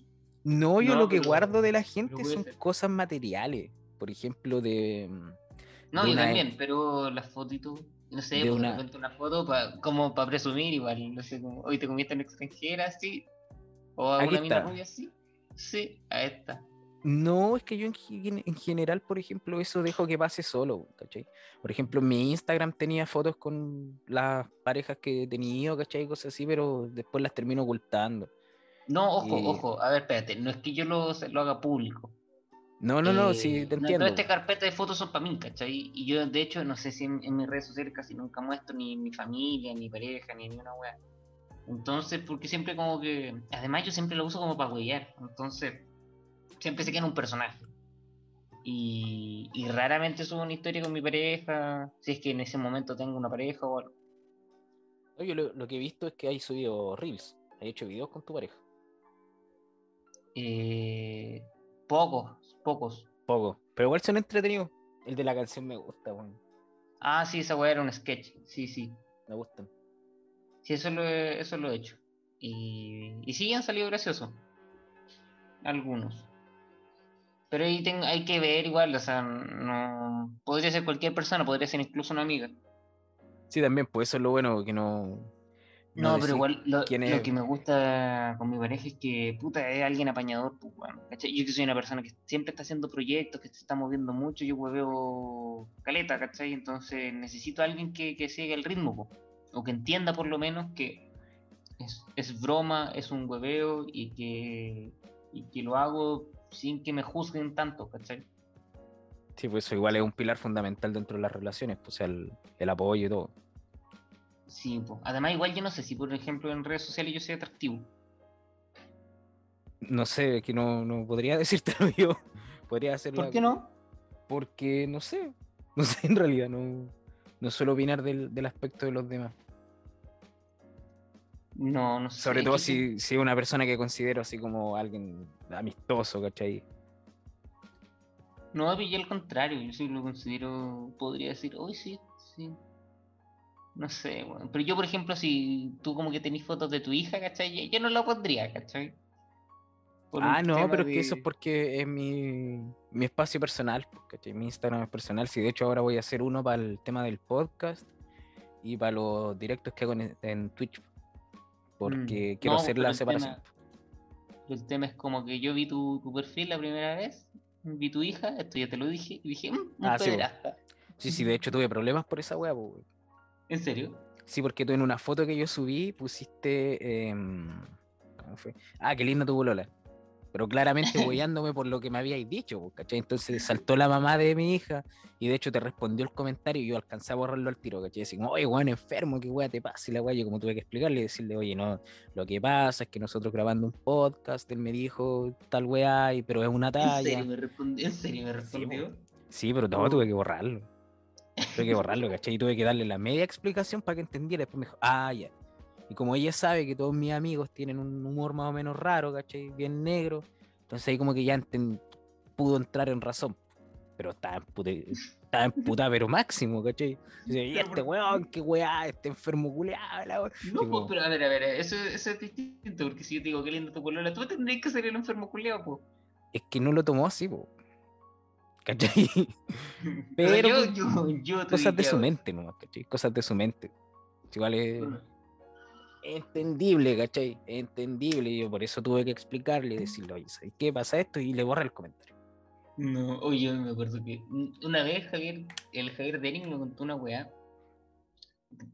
No, yo No, lo que guardo de la gente son ser. cosas materiales. Por ejemplo, de. No, de yo una- también, pero las fotitos, no sé, de por una- una foto pa- como para presumir igual, no sé, como, hoy te comiste en extranjera, sí, o a Aquí una mina rubia, sí, sí, a esta. No, es que yo en, en general, por ejemplo, eso dejo que pase solo, ¿cachai? Por ejemplo, mi Instagram tenía fotos con las parejas que he tenido, ¿cachai? Cosas así, pero después las termino ocultando. No, ojo, Y- ojo, a ver, espérate, no es que yo lo, lo haga público. No, no, no, Eh, sí, te no, entiendo. Toda esta carpeta de fotos son para mí, ¿cachai? Y yo, de hecho, no sé si en, en mis redes sociales casi nunca muestro ni mi familia, ni pareja, ni, ni una wea. Entonces, porque siempre como que... Además, yo siempre lo uso como para huellar. Entonces, siempre se queda en un personaje. Y, y raramente subo una historia con mi pareja, si es que en ese momento tengo una pareja o algo. Oye, lo, lo que he visto es que hay subido Reels, hay hecho videos con tu pareja. Eh, pocos, pocos. Poco, pero igual son entretenidos. El de la canción me gusta, weón. Ah, sí, esa wea era un sketch. Sí, sí. Me gustan. Sí, eso lo he, eso lo he hecho. Y, y sí, han salido graciosos. Algunos. Pero ahí tengo, hay que ver igual, o sea, no... Podría ser cualquier persona, podría ser incluso una amiga. Sí, también, pues eso es lo bueno, que no. No, pero igual lo, que me gusta con mi pareja es que, puta, es alguien apañador, pues, ¿cachai? Yo que soy una persona que siempre está haciendo proyectos, que se está moviendo mucho, yo hueveo caleta, ¿cachai? Entonces necesito a alguien que, que siga el ritmo, po, o que entienda por lo menos que es, es broma, es un hueveo y que, y que lo hago sin que me juzguen tanto, ¿cachai? Sí, pues eso igual es un pilar fundamental dentro de las relaciones, pues el, el apoyo y todo. Sí, po. además igual yo no sé si por ejemplo en redes sociales yo soy atractivo. No sé, es que no, no podría decírtelo yo. Podría hacerlo. ¿Por qué no? Porque no sé. No sé, en realidad, no, no suelo opinar del, del aspecto de los demás. No, no sé. Sobre todo si, si es una persona que considero así como alguien amistoso, ¿cachai? No, yo al contrario, yo sí lo considero, podría decir, hoy sí, sí. No sé. Pero yo, por ejemplo, si tú como que tenés fotos de tu hija, ¿cachai? Yo- no la pondría, ¿cachai? Por Ah, no, pero es que eso es de- porque es mi, mi espacio personal, ¿cachai? Mi Instagram es personal. Sí, de hecho ahora voy a hacer uno para el tema del podcast y para los directos que hago en, en Twitch. Porque Mm. quiero No, hacer la separación. tema- El tema es como que yo vi tu, tu perfil la primera vez, vi tu hija, esto ya te lo dije, y dije, "Mm, un Ah, sí, pederasta. Sí, sí, de hecho tuve problemas por esa wea, pues. ¿En serio? Sí, porque tú en una foto que yo subí pusiste. em, ¿Cómo fue? Ah, qué linda tu bolola. Pero claramente huellándome por lo que me habíais dicho, pues, ¿cachai? Entonces saltó la mamá de mi hija y de hecho te respondió el comentario y yo alcancé a borrarlo al tiro, ¿cachai? Como, oye, weón, enfermo, qué weá te pasa. Y la weá, yo como tuve que explicarle y decirle, oye, no, lo que pasa es que nosotros grabando un podcast, él me dijo tal weá, pero es una ¿En talla. serio me respondió? ¿En serio me respondió? Sí, pero no, tuve que borrarlo. Tuve que borrarlo, ¿cachai? Y tuve que darle la media explicación para que entendiera. Después me dijo, ah, ya. Y como ella sabe que todos mis amigos tienen un humor más o menos raro, ¿cachai? Bien negro. Entonces ahí como que ya enten- pudo entrar en razón. Pero estaba empute- estaba emputada, pero máximo, ¿cachai? Dice, y este ¿por weón, qué weá, este enfermo culeado, la weá". No, pues, pero a ver, a ver, eso, eso es distinto, porque si yo te digo qué lindo tu polola, tú tendrías que ser el enfermo culeado, pues. Es que no lo tomó así, po. ¿Cachai? Pero, Pero yo, pues, yo, Cosas de su mente, nomás, ¿cachai? Cosas de su mente. Igual es... entendible, ¿cachai? Entendible. Y yo por eso tuve que explicarle y decirle, oye, ¿sabes qué pasa esto? Y le borré el comentario. No, oye, yo me acuerdo que una vez Javier, el Javier Dering me contó una weá.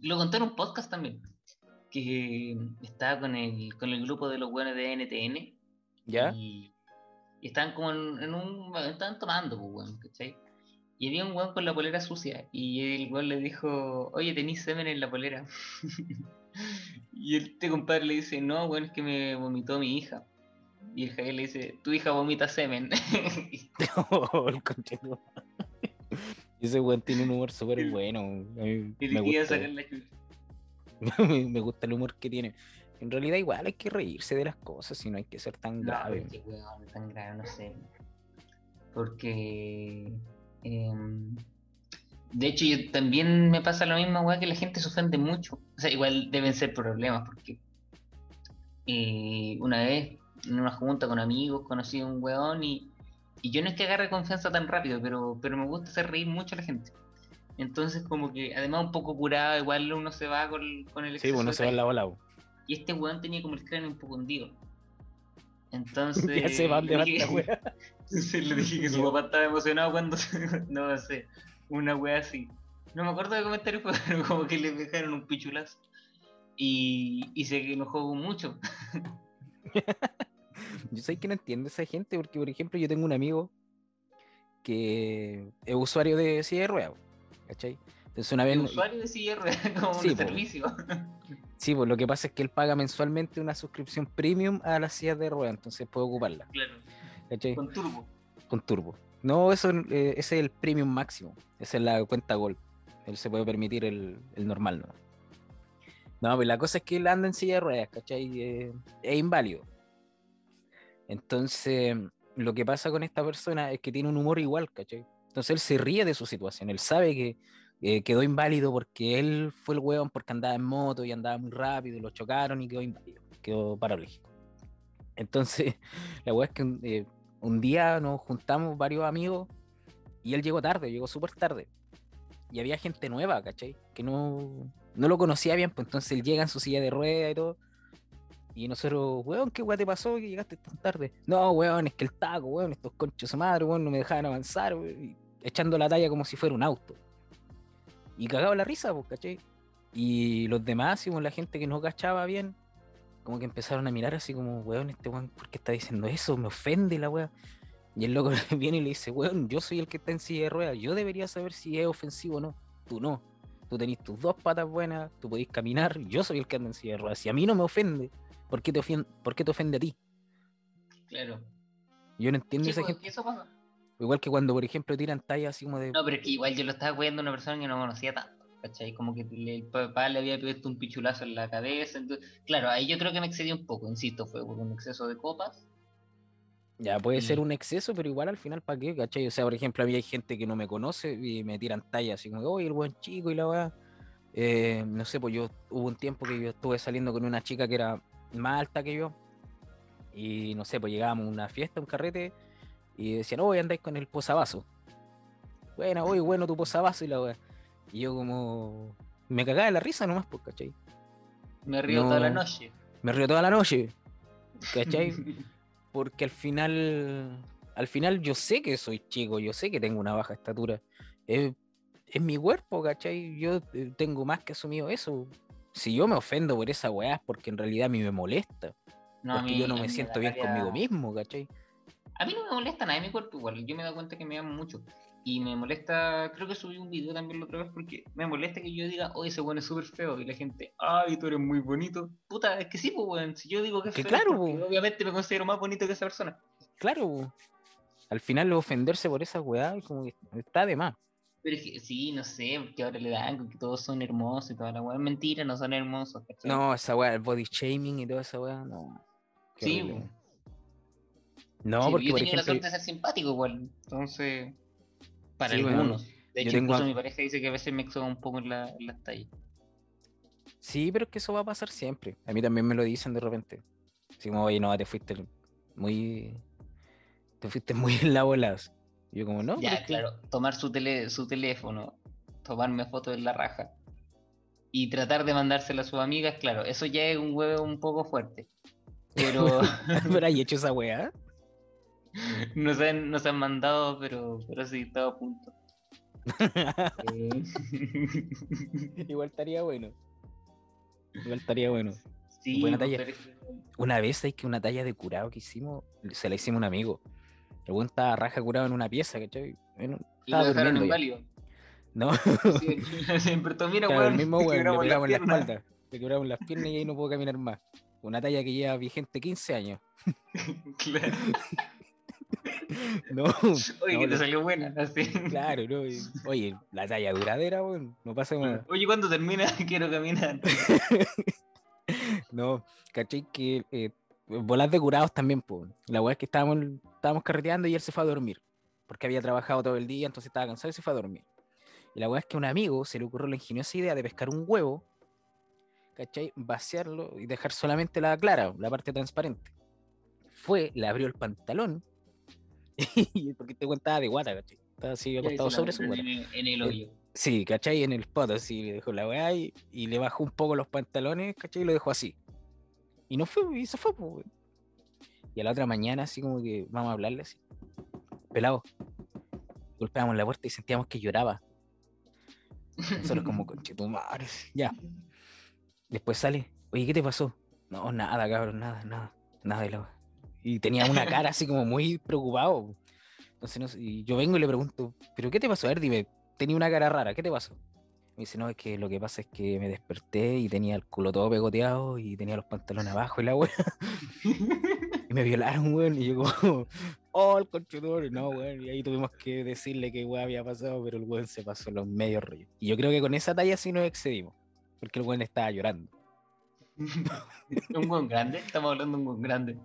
Lo contó en un podcast también. Que estaba con el, con el grupo de los weones de NTN. ¿Ya? Y, y estaban como en, en un. Estaban tomando, pues, weón, ¿cachai? Y había un weón con la polera sucia. Y el weón le dijo, oye, tenís semen en la polera. y este compadre le dice, no, weón, es que me vomitó mi hija. Y el Javier le dice, tu hija vomita semen. Oh, el. Ese weón tiene un humor súper bueno. A mí y me, gusta, sacar la me gusta el humor que tiene. En realidad igual hay que reírse de las cosas y no hay que ser tan No, grave. weón, tan grave, no sé. Porque. em, de hecho, yo también me pasa lo mismo, weón, que la gente se ofende mucho. O sea, igual deben ser problemas, porque. eh, una vez, en una junta con amigos, conocí a un weón y. Y yo no es que agarre confianza tan rápido, pero, pero me gusta hacer reír mucho a la gente. Entonces, como que, además, un poco curado, igual uno se va con, con el Sí, exceso bueno, de se va en la bola. Y este weón tenía como el cráneo un poco hundido. Entonces. Ya se va le de dije-. Sí, le dije que su papá estaba emocionado cuando. no sé, una wea así. No me acuerdo de comentario fue, pero como que le dejaron un pichulazo. Y, y se enojó mucho. Yo sé que no entiendo a esa gente porque, por ejemplo, yo tengo un amigo que es usuario de silla de ruedas. ¿Cachai? Entonces una vez... Usuario de ruedas, como Sí, un po. servicio. Sí, pues lo que pasa es que él paga mensualmente una suscripción premium a las sillas de ruedas, entonces puede ocuparla. claro, ¿Cachai? con turbo. Con turbo. No, eso eh, ese es el premium máximo. Esa es la cuenta Gold. Él se puede permitir el, el normal, ¿no? No, pues la cosa es que él anda en silla de ruedas, ¿cachai? Eh, es inválido. Entonces, lo que pasa con esta persona es que tiene un humor igual, ¿cachai? Entonces él se ríe de su situación. Él sabe que eh, quedó inválido porque él fue el hueón porque andaba en moto y andaba muy rápido lo chocaron y quedó inválido. Quedó parapléjico. Entonces, la hueá es que eh, un día nos juntamos varios amigos y él llegó tarde, llegó súper tarde. Y había gente nueva, ¿cachai? Que no, no lo conocía bien, pues entonces él llega en su silla de ruedas y todo. Y nosotros, weón, ¿qué weón te pasó que llegaste tan tarde? No, weón, es que el taco, weón, estos conchos de madre, weón, no me dejaban avanzar, weón, echando la talla como si fuera un auto. Y cagado la risa, pues, ¿cachai? Y los demás, y la gente que no cachaba bien, como que empezaron a mirar así como, weón, este weón, ¿por qué está diciendo eso? Me ofende la weón. Y el loco viene y le dice, weón, yo soy el que está en silla de ruedas, yo debería saber si es ofensivo o no. Tú no. Tú tenés tus dos patas buenas, tú podés caminar, yo soy el que anda en silla de ruedas. Si a mí no me ofende, ¿por qué te, ofien- por qué te ofende a ti? Claro. Yo no entiendo Sí, esa pues, gente. eso pasa. Igual que cuando, por ejemplo, tiran tallas así como de. No, pero es que igual yo lo estaba cuidando a una persona que no conocía tanto, ¿cachai? Como que el papá le había puesto un pichulazo en la cabeza. Entonces, claro, ahí yo creo que me excedí un poco, insisto, fue por un exceso de copas. Ya puede ser un exceso, pero igual al final, ¿para qué? ¿Cachai? O sea, por ejemplo, a mí hay gente que no me conoce y me tiran tallas así como, oye, el buen chico y la weá. Eh, no sé, pues yo hubo un tiempo que yo estuve saliendo con una chica que era más alta que yo. Y no sé, pues llegábamos a una fiesta, un carrete, y decían, oye, andáis con el posavasos. Bueno, oye, bueno, tu posavasos y la weá. Y yo como me cagaba de la risa nomás, pues, ¿cachai? Me río toda la No. noche. Me río toda la noche, ¿cachai? porque al final, al final yo sé que soy chico, yo sé que tengo una baja estatura. Es es mi cuerpo, ¿cachai? Yo eh, tengo más que asumido eso. Si yo me ofendo por esa weá es porque en realidad a mí me molesta. No, a porque mí- yo no a me siento bien conmigo mismo, ¿cachai? A mí no me molesta nada de mi cuerpo igual. Yo me he dado cuenta que me aman mucho. Y me molesta, creo que subí un video también la otra vez porque me molesta que yo diga, oh, ese weón es súper feo. Y la gente, ay, tú eres muy bonito. Puta, es que sí, pues weón. Si yo digo que es Que feo, claro, es porque po. obviamente me considero más bonito que esa persona. Claro, po. al final ofenderse por esa weá como que está de más. Pero es que sí, no sé, que ahora le dan que todos son hermosos y toda la weá. Mentira, no son hermosos. ¿cachai? No, esa weá, el body shaming y toda esa weá, no. Qué Sí. No, Sí, porque yo por tenía la suerte de ser simpático igual. Entonces, para Sí, bueno, algunos. De hecho, incluso mi pareja dice que a veces me exoba un poco en, la, en las tallas. sí, pero es que eso va a pasar siempre. A mí también me lo dicen de repente. Así como, oye, no, te fuiste muy. Te fuiste muy en la. Y yo, como, no, Ya, que- claro, tomar su, tele, su teléfono, tomarme fotos en la raja y tratar de mandársela a sus amigas, claro, eso ya es un huevo un poco fuerte. Pero pero hay hecho esa weá. no se han, no se han mandado, pero, pero sí, estaba a punto. Igual estaría bueno. Igual estaría bueno. sí, Buena talla. Una vez hay que una talla de curado que hicimos, se la hicimos a un amigo. El weón estaba raja curado en una pieza, ¿cachai? Bueno, y lo dejaron inválido. No, Sí, Siempre todo, mira, claro, el mismo weón, le pegamos la piernas". espalda. Le quebramos las piernas y ahí no puedo caminar más. Una talla que lleva vigente 15 años. Claro. No, Oye, no, que te lo- salió buena, así. claro, no. Oye, la talla duradera, weón, no pasa nada. Oye, cuando termina, quiero caminar. No, ¿cachai? Que eh, bolas de curados también, pues. La weá es que estábamos, estábamos carreteando y él se fue a dormir. Porque había trabajado todo el día, entonces estaba cansado y se fue a dormir. Y la weá es que a un amigo se le ocurrió la ingeniosa idea de pescar un huevo, ¿cachai? Vaciarlo y dejar solamente la clara, la parte transparente. Fue, le abrió el pantalón, porque te estaba de guata, ¿cachai? Estaba así acostado sobre su guata. en, en el hoyo. Sí, ¿cachai? En el poto, así le dejó la weá y, y le bajó un poco los pantalones, ¿cachai? Y lo dejó así. Y no fue, y se fue, pues. Y a la otra mañana, así como que vamos a hablarle así. Pelado. Golpeamos la puerta y sentíamos que lloraba. Nosotros como, conchetumare. Ya. Después sale, oye, ¿qué te pasó? No, nada, cabrón, nada, nada, nada de la weá. Y tenía una cara así como muy preocupado. Entonces, no y yo vengo y le pregunto, ¿pero qué te pasó? A ver, dime, tenía una cara rara, ¿qué te pasó? Me dice, no, es que lo que pasa es que me desperté y tenía el culo todo pegoteado y tenía los pantalones abajo y la weá. y me violaron, weón. Y yo como, oh, el conchetumare, no, weón. Y ahí tuvimos que decirle que weón había pasado, pero el weón se pasó los medios rollos. Y yo creo que con esa talla sí nos excedimos. Porque el weón estaba llorando. un buen grande, estamos hablando de un buen grande.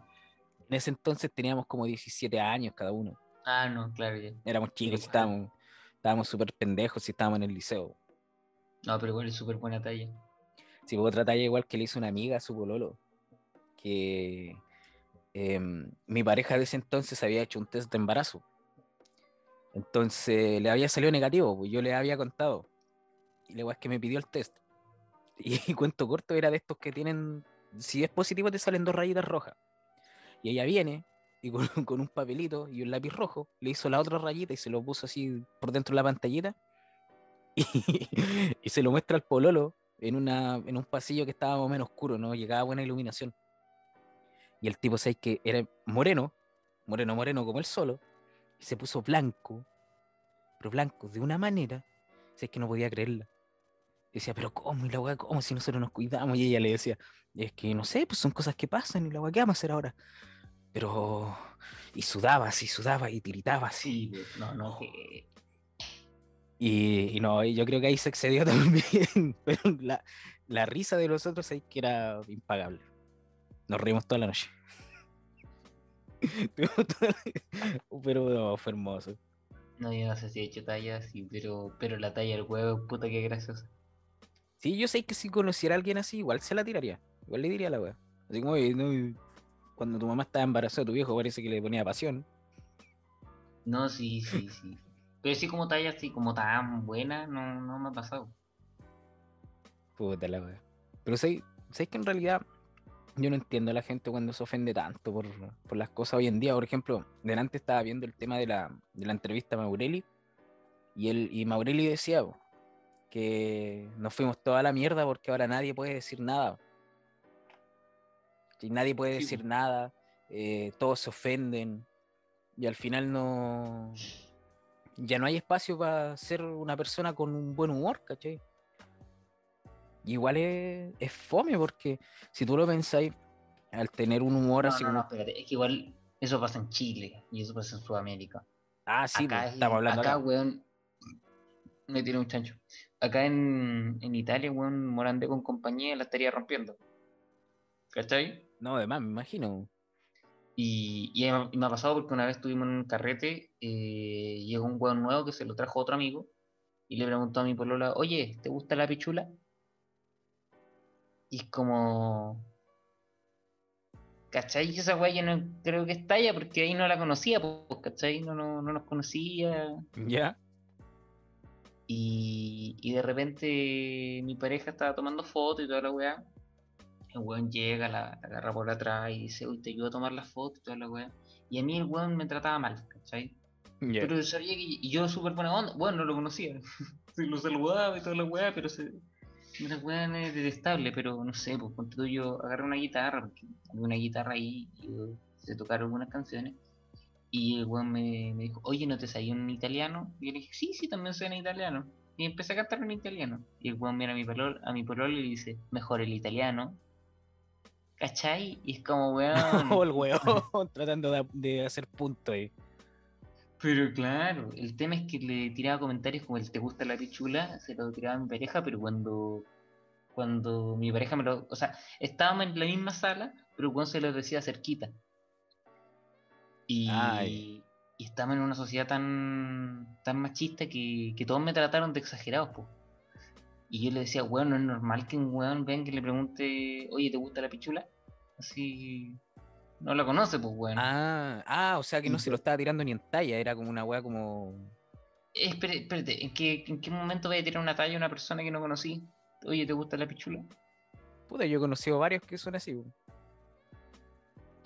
En ese entonces teníamos como 17 años cada uno. Ah, no, claro, ya. Éramos chicos, y igual. estábamos, estábamos súper pendejos y estábamos en el liceo. No, pero igual es súper buena talla. Sí, fue otra talla igual que le hizo una amiga a su pololo. Que em, mi pareja de ese entonces había hecho un test de embarazo. Entonces le había salido negativo, pues yo le había contado. Y weá es que me pidió el test. Y cuento corto era de estos que tienen, si es positivo te salen dos rayitas rojas. Y ella viene y con, un papelito y un lápiz rojo le hizo la otra rayita y se lo puso así por dentro de la pantallita. Y, se lo muestra al pololo en, una, en un pasillo que estaba más o menos oscuro, no llegaba buena iluminación. Y el tipo, ¿sabes que Era moreno, moreno, moreno como él solo, se puso blanco, pero blanco de una manera, ¿sabes que no podía creerla? Decía, pero ¿cómo? Y la weá, ¿cómo? Si nosotros nos cuidamos. Y ella le decía, es que no sé, pues son cosas que pasan, y la weá, ¿qué vamos a hacer ahora? Pero. Y sudaba así, sudaba y tiritaba así. Sí, pues, no, no. Y, y no, y yo creo que ahí se excedió también. Pero la, la risa de los otros ahí que era impagable. Nos reímos toda la noche. Pero no, fue hermoso. No, yo no sé si he hecho talla, sí, pero, pero la talla del huevo, puta que graciosa. Sí, yo sé que si conociera a alguien así, igual se la tiraría. Igual le diría a la wea. Así como, "Oye, no, y cuando tu mamá estaba embarazada, tu viejo parece que le ponía pasión. No, sí, sí, sí. Pero sí como talla, así como tan buena, no, no me ha pasado. Puta la wea. Pero sé, sé que en realidad yo no entiendo a la gente cuando se ofende tanto por, por las cosas hoy en día. Por ejemplo, delante estaba viendo el tema de la, de la entrevista a Maurelli Y, él, y Maureli decía que nos fuimos toda la mierda porque ahora nadie puede decir nada. Y nadie puede Sí, decir nada, eh, todos se ofenden y al final no... Ya no hay espacio para ser una persona con un buen humor, ¿cachai? Y Igual es, es fome porque si tú lo pensáis, al tener un humor No, así no, como... no, espérate, es que igual eso pasa en Chile y eso pasa en Sudamérica. Ah, sí, acá, pues, es- estamos hablando acá, acá. weón, me tiene un chancho. Acá en, en Italia, weón, Morandé con compañía la estaría rompiendo. ¿Cachai? No, además, me imagino. Y, y me, y me ha pasado porque una vez estuvimos en un carrete, eh, llegó un weón nuevo que se lo trajo otro amigo y le preguntó a mi polola, oye, ¿te gusta la pichula? Y es como... ¿Cachai? Esa weá yo no creo que es talla porque ahí no la conocía, pues, ¿cachai? No, no, no nos conocía. Ya. Y, y de repente mi pareja estaba tomando fotos y toda la weá. El weón llega, la, la agarra por atrás y dice, uy, te ayudo a tomar las fotos y toda la weá. Y a mí el weón me trataba mal, ¿cachai? Ya. Pero yo sabía que y yo súper buena onda, bueno, no lo conocía. Sí, lo saludaba y toda la weá, pero se. Era weón es detestable, pero no sé, pues tú yo agarré una guitarra, porque había una guitarra ahí y yo se tocaron algunas canciones. Y el weón me, me dijo, oye, ¿no te sabía en italiano? Y yo le dije, sí, sí, también sé en italiano. Y empecé a cantar en italiano. Y el weón mira a mi pololo, a mi pololo y le dice, mejor el italiano. ¿Cachai? Y es como, weón. Oh, el weón tratando de, de hacer punto ahí. Pero claro, el tema es que le tiraba comentarios como el te gusta la pichula, se lo tiraba a mi pareja, pero cuando cuando mi pareja me lo, o sea, estábamos en la misma sala, pero weón se lo decía cerquita. Y, y estamos en una sociedad tan tan machista que, que todos me trataron de exagerados, po. Y yo le decía, weón, no es normal que un weón venga y le pregunte, oye, ¿te gusta la pichula? Así, no la conoce, pues, weón. Ah, ah, o sea que no se lo estaba tirando ni en talla, era como una weá como. Eh, Espérate, espérate, ¿en qué, ¿en qué momento voy a tirar una talla a una persona que no conocí? Oye, ¿te gusta la pichula? Puta, yo he conocido varios que son así. weón.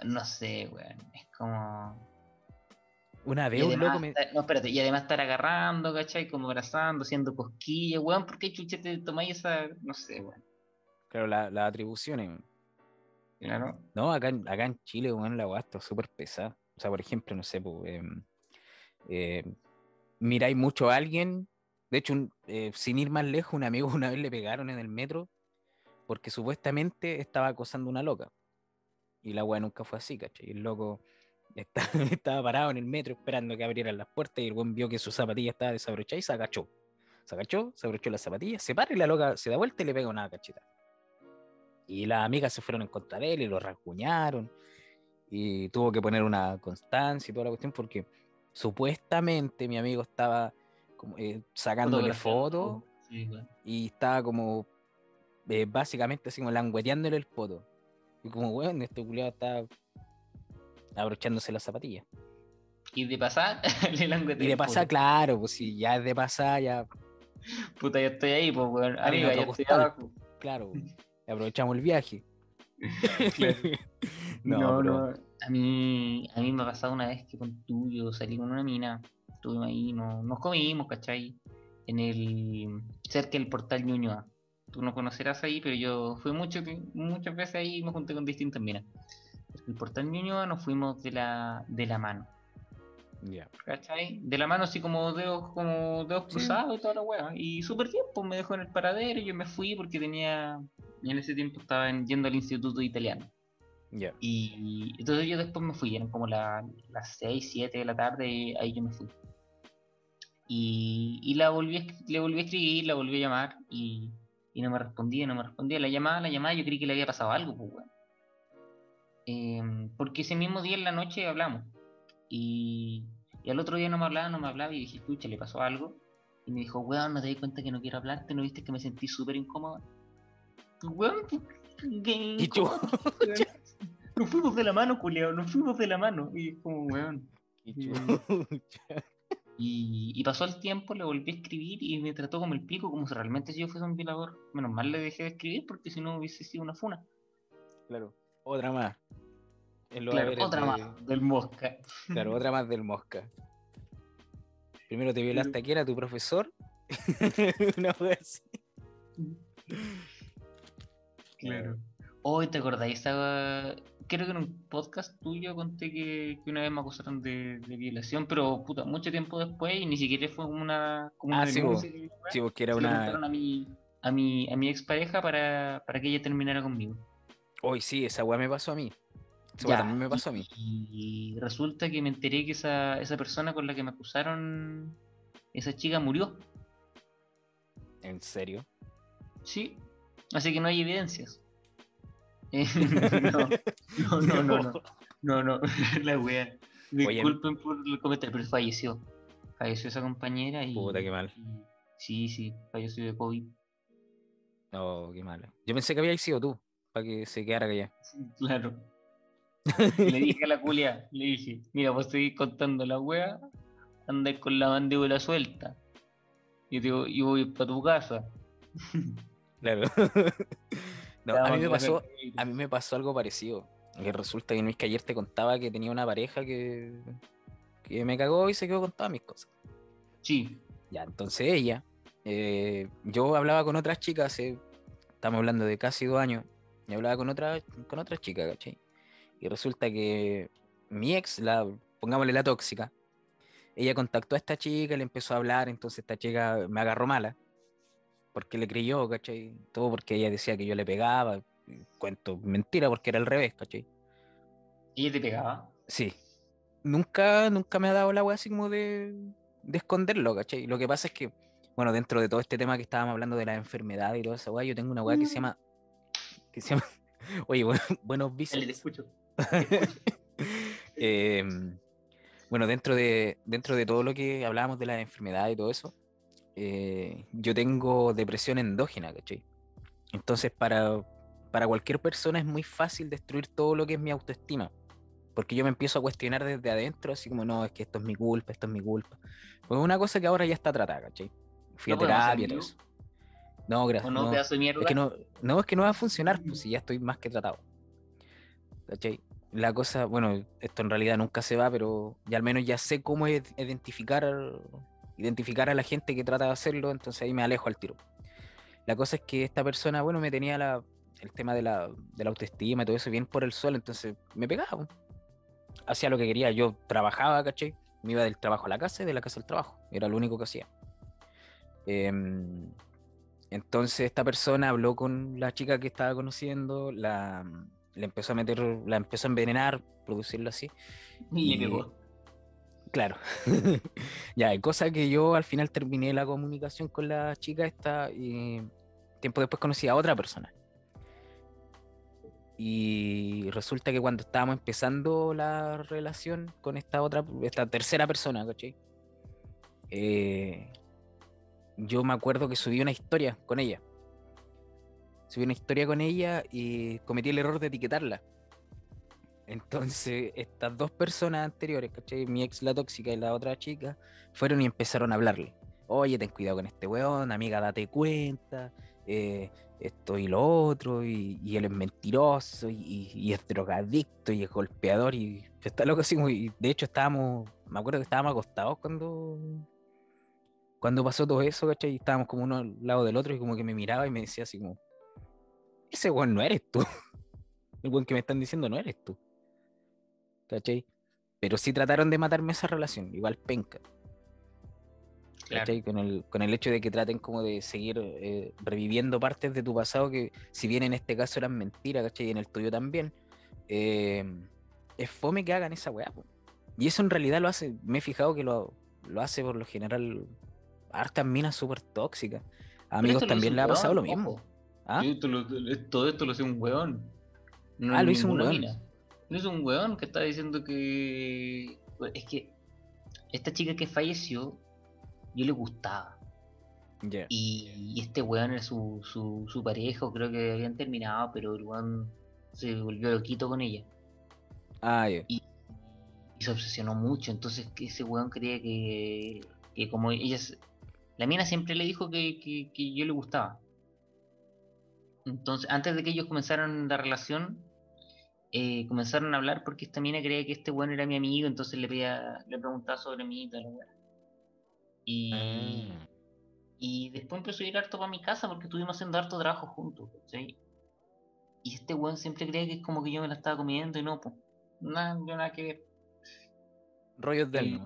No sé, weón. Es como. Una vez un loco me. no, espérate, y además estar agarrando, ¿cachai? Como abrazando, haciendo cosquillas, weón. ¿Por qué chucha te tomáis esa.? No sé, weón. Claro, la- las atribuciones. Claro. No, acá, en- acá en Chile, weón, la weá está súper pesada. O sea, por ejemplo, no sé, pues, em, eh, miráis mucho a alguien. De hecho, un- eh, sin ir más lejos, un amigo una vez le pegaron en el metro porque supuestamente estaba acosando a una loca. Y la weá nunca fue así, ¿cachai? Y el loco estaba parado en el metro esperando que abrieran las puertas y el buen vio que su zapatilla estaba desabrochada y se agachó. Se agachó, se abrochó la zapatilla, se para y la loca se da vuelta y le pega una cacheta. Y las amigas se fueron en contra de él y lo rasguñaron. Y tuvo que poner una constancia y toda la cuestión porque supuestamente mi amigo estaba como, eh, sacándole fotos Sí, y estaba como eh, básicamente así como langueteándole el poto. Y como, weón, este culiado está abrochándose las zapatillas. Y de pasar, le languete Y de pasar, claro, pues si ya es de pasar, ya, Puta, yo estoy ahí, pues, weón. Amiga, yo estoy abajo. claro, aprovechamos el viaje. Claro. no, No, no. A mí, a mí me ha pasado una vez que con tuyo salí con una mina, estuvimos ahí, no, nos comimos, ¿cachai? En el, cerca del portal Ñuñoa. Tú no conocerás ahí, pero yo fui mucho, muchas veces ahí y me junté con distintas minas. El portal Ñuñoa nos fuimos de la, de la mano, Ya. ¿cachai? De la mano así como dedos, como dedos Sí. cruzados y toda la weá. Y súper bien, pues me dejó en el paradero y yo me fui porque tenía, en ese tiempo estaba en- yendo al instituto de italiano. Ya. Y entonces yo después me fui, eran como la- las 6, 7 de la tarde, y ahí yo me fui. Y, y la volví a le volví a escribir, la volví a llamar y, y no me respondía, no me respondía. La llamada, la llamada, yo creí que le había pasado algo, pues, weón. Em, porque ese mismo día en la noche hablamos. Y, y al otro día no me hablaba, no me hablaba y dije, escucha, le pasó algo. Y me dijo, weón, no te di cuenta que no quiero hablarte, ¿no viste que me sentí súper incómoda? Weón, ¿qué Y tú, incómodo? Nos fuimos de la mano, culiao, nos fuimos de la mano. Y es como, weón. Y, y pasó el tiempo, le volví a escribir y me trató como el pico, como si realmente si yo fuese un violador. Menos mal le dejé de escribir porque si no hubiese sido una funa. Claro. Otra más. En Claro, otra de- más del mosca. Claro, otra más del Mosca. Primero te violaste a quién, a tu profesor. Una wea así. Claro. Hoy te acordáis, estaba. Creo que en un podcast tuyo conté que, que una vez me acusaron de, de violación, pero puta, mucho tiempo después y ni siquiera fue una. Como Ah, una sí, que- Sí, porque era se lo una. a mi, a mi, a mi expareja para, para que ella terminara conmigo. Hoy sí, esa weá me pasó a mí. Esa weá Ya, también me pasó a mí. Y resulta que me enteré que esa, esa persona con la que me acusaron, esa chica murió. ¿En serio? Sí. Así que no hay evidencias. Eh, no, no, no, no, no. No, no, la wea. Disculpen por el comentario, pero falleció. Falleció esa compañera y. Puta, qué mal. y- sí, sí, falleció de COVID. Oh, qué malo. Yo pensé que había sido tú, para que se quedara callada. Claro. le dije a la culia, le dije, mira, vos seguís contando la wea, andáis con la mandíbula suelta. Y digo, y voy para tu casa. Claro. no, a mí me pasó, a mí me pasó algo parecido. Que resulta que no es que ayer te contaba que tenía una pareja que, que me cagó y se quedó con todas mis cosas. Sí, Ya, entonces ella, eh, yo hablaba con otras chicas hace, estamos hablando de casi dos años, y hablaba con otra, con otra chica, ¿cachai? Y resulta que mi ex, la, pongámosle la tóxica, ella contactó a esta chica, le empezó a hablar, entonces esta chica me agarró mala, porque le creyó, ¿cachai? Todo porque ella decía que yo le pegaba, y cuento mentira porque era al revés, ¿cachai? ella te pegaba. Sí. Nunca, nunca me ha dado la wea así como de, de esconderlo, ¿cachai? Lo que pasa es que, bueno, dentro de todo este tema que estábamos hablando de la enfermedad y toda esa wea, yo tengo una wea que se llama. Que se llama. Oye, bueno, buenos bíceps. escucho. Em, bueno, dentro de, dentro de todo lo que hablábamos de la enfermedad y todo eso, eh, yo tengo depresión endógena, ¿cachai? Entonces, para, para cualquier persona es muy fácil destruir todo lo que es mi autoestima. Porque yo me empiezo a cuestionar desde adentro, así como, no, es que esto es mi culpa, esto es mi culpa. Pues es una cosa que ahora ya está tratada, ¿cachai? Fui ¿No a terapia y todo eso. No, gracias. ¿O no, pedazo de mierda? Es que no, no, es que no va a funcionar, pues si ya estoy más que tratado. ¿Cachai? La cosa, bueno, esto en realidad nunca se va, pero ya al menos ya sé cómo id- identificar, identificar a la gente que trata de hacerlo, entonces ahí me alejo al tiro. La cosa es que esta persona, bueno, me tenía la, el tema de la, de la autoestima y todo eso bien por el suelo, entonces me pegaba. Hacía lo que quería, yo trabajaba, ¿cachai? Me iba del trabajo a la casa y de la casa al trabajo, era lo único que hacía. Em, entonces esta persona habló con la chica que estaba conociendo, la, le empezó a meter, la empezó a envenenar, producirlo así. Y le y- pegó. Claro. ya, cosa que yo al final terminé la comunicación con la chica esta y tiempo después conocí a otra persona. Y resulta que cuando estábamos empezando la relación con esta otra, esta tercera persona, ¿cachai? Eh, yo me acuerdo que subí una historia con ella. Subí una historia con ella y cometí el error de etiquetarla. Entonces, estas dos personas anteriores, ¿cachai? Mi ex, la tóxica, y la otra chica, fueron y empezaron a hablarle. Oye, ten cuidado con este weón, amiga, date cuenta, eh, esto y lo otro, y, y él es mentiroso, y, y- es drogadicto, y es golpeador, y está loco así, y de hecho estábamos, me acuerdo que estábamos acostados cuando, cuando pasó todo eso, ¿cachai? Y estábamos como uno al lado del otro, y como que me miraba y me decía así como, ese weón no eres tú. El weón que me están diciendo no eres tú. ¿cachai? Pero sí trataron de matarme esa relación, igual penca, Claro. Con el, con el hecho de que traten como de seguir eh, reviviendo partes de tu pasado que, si bien en este caso eran mentiras, ¿cachai? Y en el tuyo también, eh, es fome que hagan esa weá, po. Y eso en realidad lo hace, me he fijado que lo, lo hace por lo general hartas minas súper tóxicas. A amigos también le ha pasado lo mismo. ¿Ah? Yo esto lo- todo esto lo hace un weón. No Ah, lo hizo un weón. mina. Lo hizo un weón que está diciendo que. Es que esta chica que falleció, yo le gustaba. Ya. Y, y este weón era su, su, su pareja, creo que habían terminado, pero el weón se volvió loquito con ella. Ah, ya. Y se obsesionó mucho. Entonces ese weón creía que, que como ella. La mina siempre le dijo que, que, que yo le gustaba. Entonces, antes de que ellos comenzaran la relación, eh, comenzaron a hablar porque esta mina creía que este weón era mi amigo, entonces le pedía, le preguntaba sobre mí y weá. Y, Ah. y después empezó a ir harto para mi casa porque estuvimos haciendo harto trabajo juntos, ¿cachai? Y este weón siempre creía que es como que yo me la estaba comiendo y no, pues. Nada, yo nada que ver. Rollos del Eh.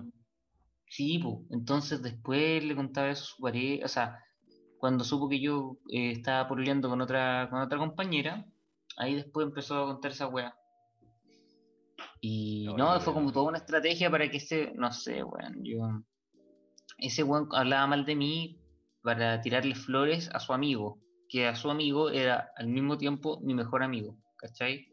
Sí, pues. Entonces después le contaba eso a su pareja, o sea, cuando supo que yo eh, estaba pololeando con otra, con otra compañera, ahí después empezó a contar esa weá. Y No, no, fue como toda una estrategia para que ese, no sé, weón, yo... Ese weón hablaba mal de mí para tirarle flores a su amigo, que a su amigo era al mismo tiempo mi mejor amigo, ¿cachai?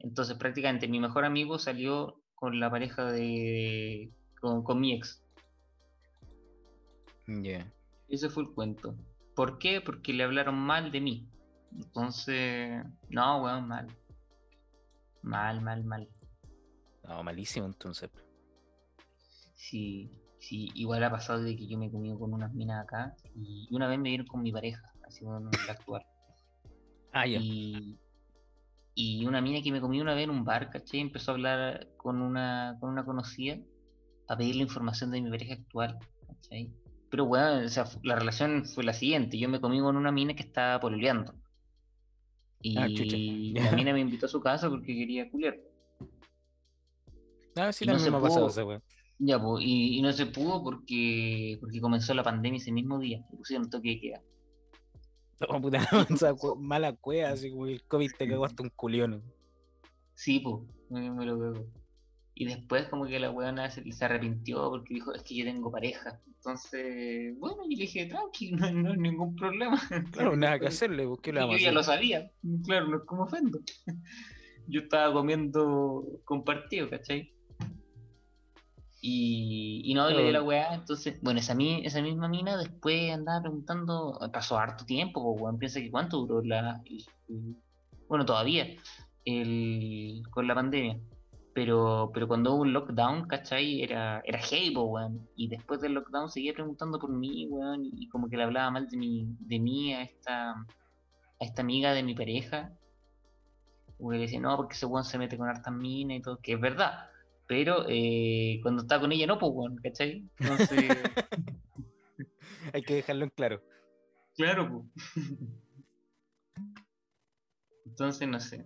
Entonces prácticamente mi mejor amigo salió con la pareja de... con, con mi ex. Ya. Ese fue el cuento. ¿Por qué? Porque le hablaron mal de mí. Entonces, no, weón, mal. Mal, mal, mal. No, malísimo entonces. Sí, sí, igual ha pasado de que yo me he comido con unas minas acá y una vez me vieron con mi pareja, la actual. Ah, ya. Y, y una mina que me comí una vez en un bar, ¿cachai? Empezó a hablar con una, con una conocida para pedirle información de mi pareja actual, ¿cachai? Pero bueno, o sea, la relación fue la siguiente, yo me comí con una mina que estaba pololeando. Y Ah, chucha. la mina me invitó a su casa porque quería culiar. Ah, sí, y no también me pasado esa weá. Ya, pues, y, y no se pudo porque, porque comenzó la pandemia ese mismo día, y pusieron toque de queda. Puta, mala cueva, así como el COVID te cagó hasta un culión. Sí, pues, me, me lo pegó. Y después como que la weona se, se arrepintió porque dijo, es que yo tengo pareja. Entonces, bueno, y le dije, tranqui, no, no hay ningún problema. Claro, nada que hacerle, ¿por qué le Yo ya lo sabía, claro, no es como ofendo. Yo estaba comiendo compartido, ¿cachai? Y, y no, y le la weá, entonces, bueno, esa, mi- esa misma mina después andaba preguntando, pasó harto tiempo, pues, weón, piensa que cuánto duró la, el- el- bueno, todavía, el, con la pandemia, pero, pero cuando hubo un lockdown, ¿cachai? Era, era heavy, po, weón, y después del lockdown seguía preguntando por mí, weón, y como que le hablaba mal de mi, de mí a esta, a esta amiga de mi pareja, porque le decía, no, porque ese weón se mete con hartas minas y todo, que es verdad. Pero eh, cuando está con ella, no, pues, weón, ¿cachai? Entonces, Hay que dejarlo en claro. claro, pues. Entonces, no sé.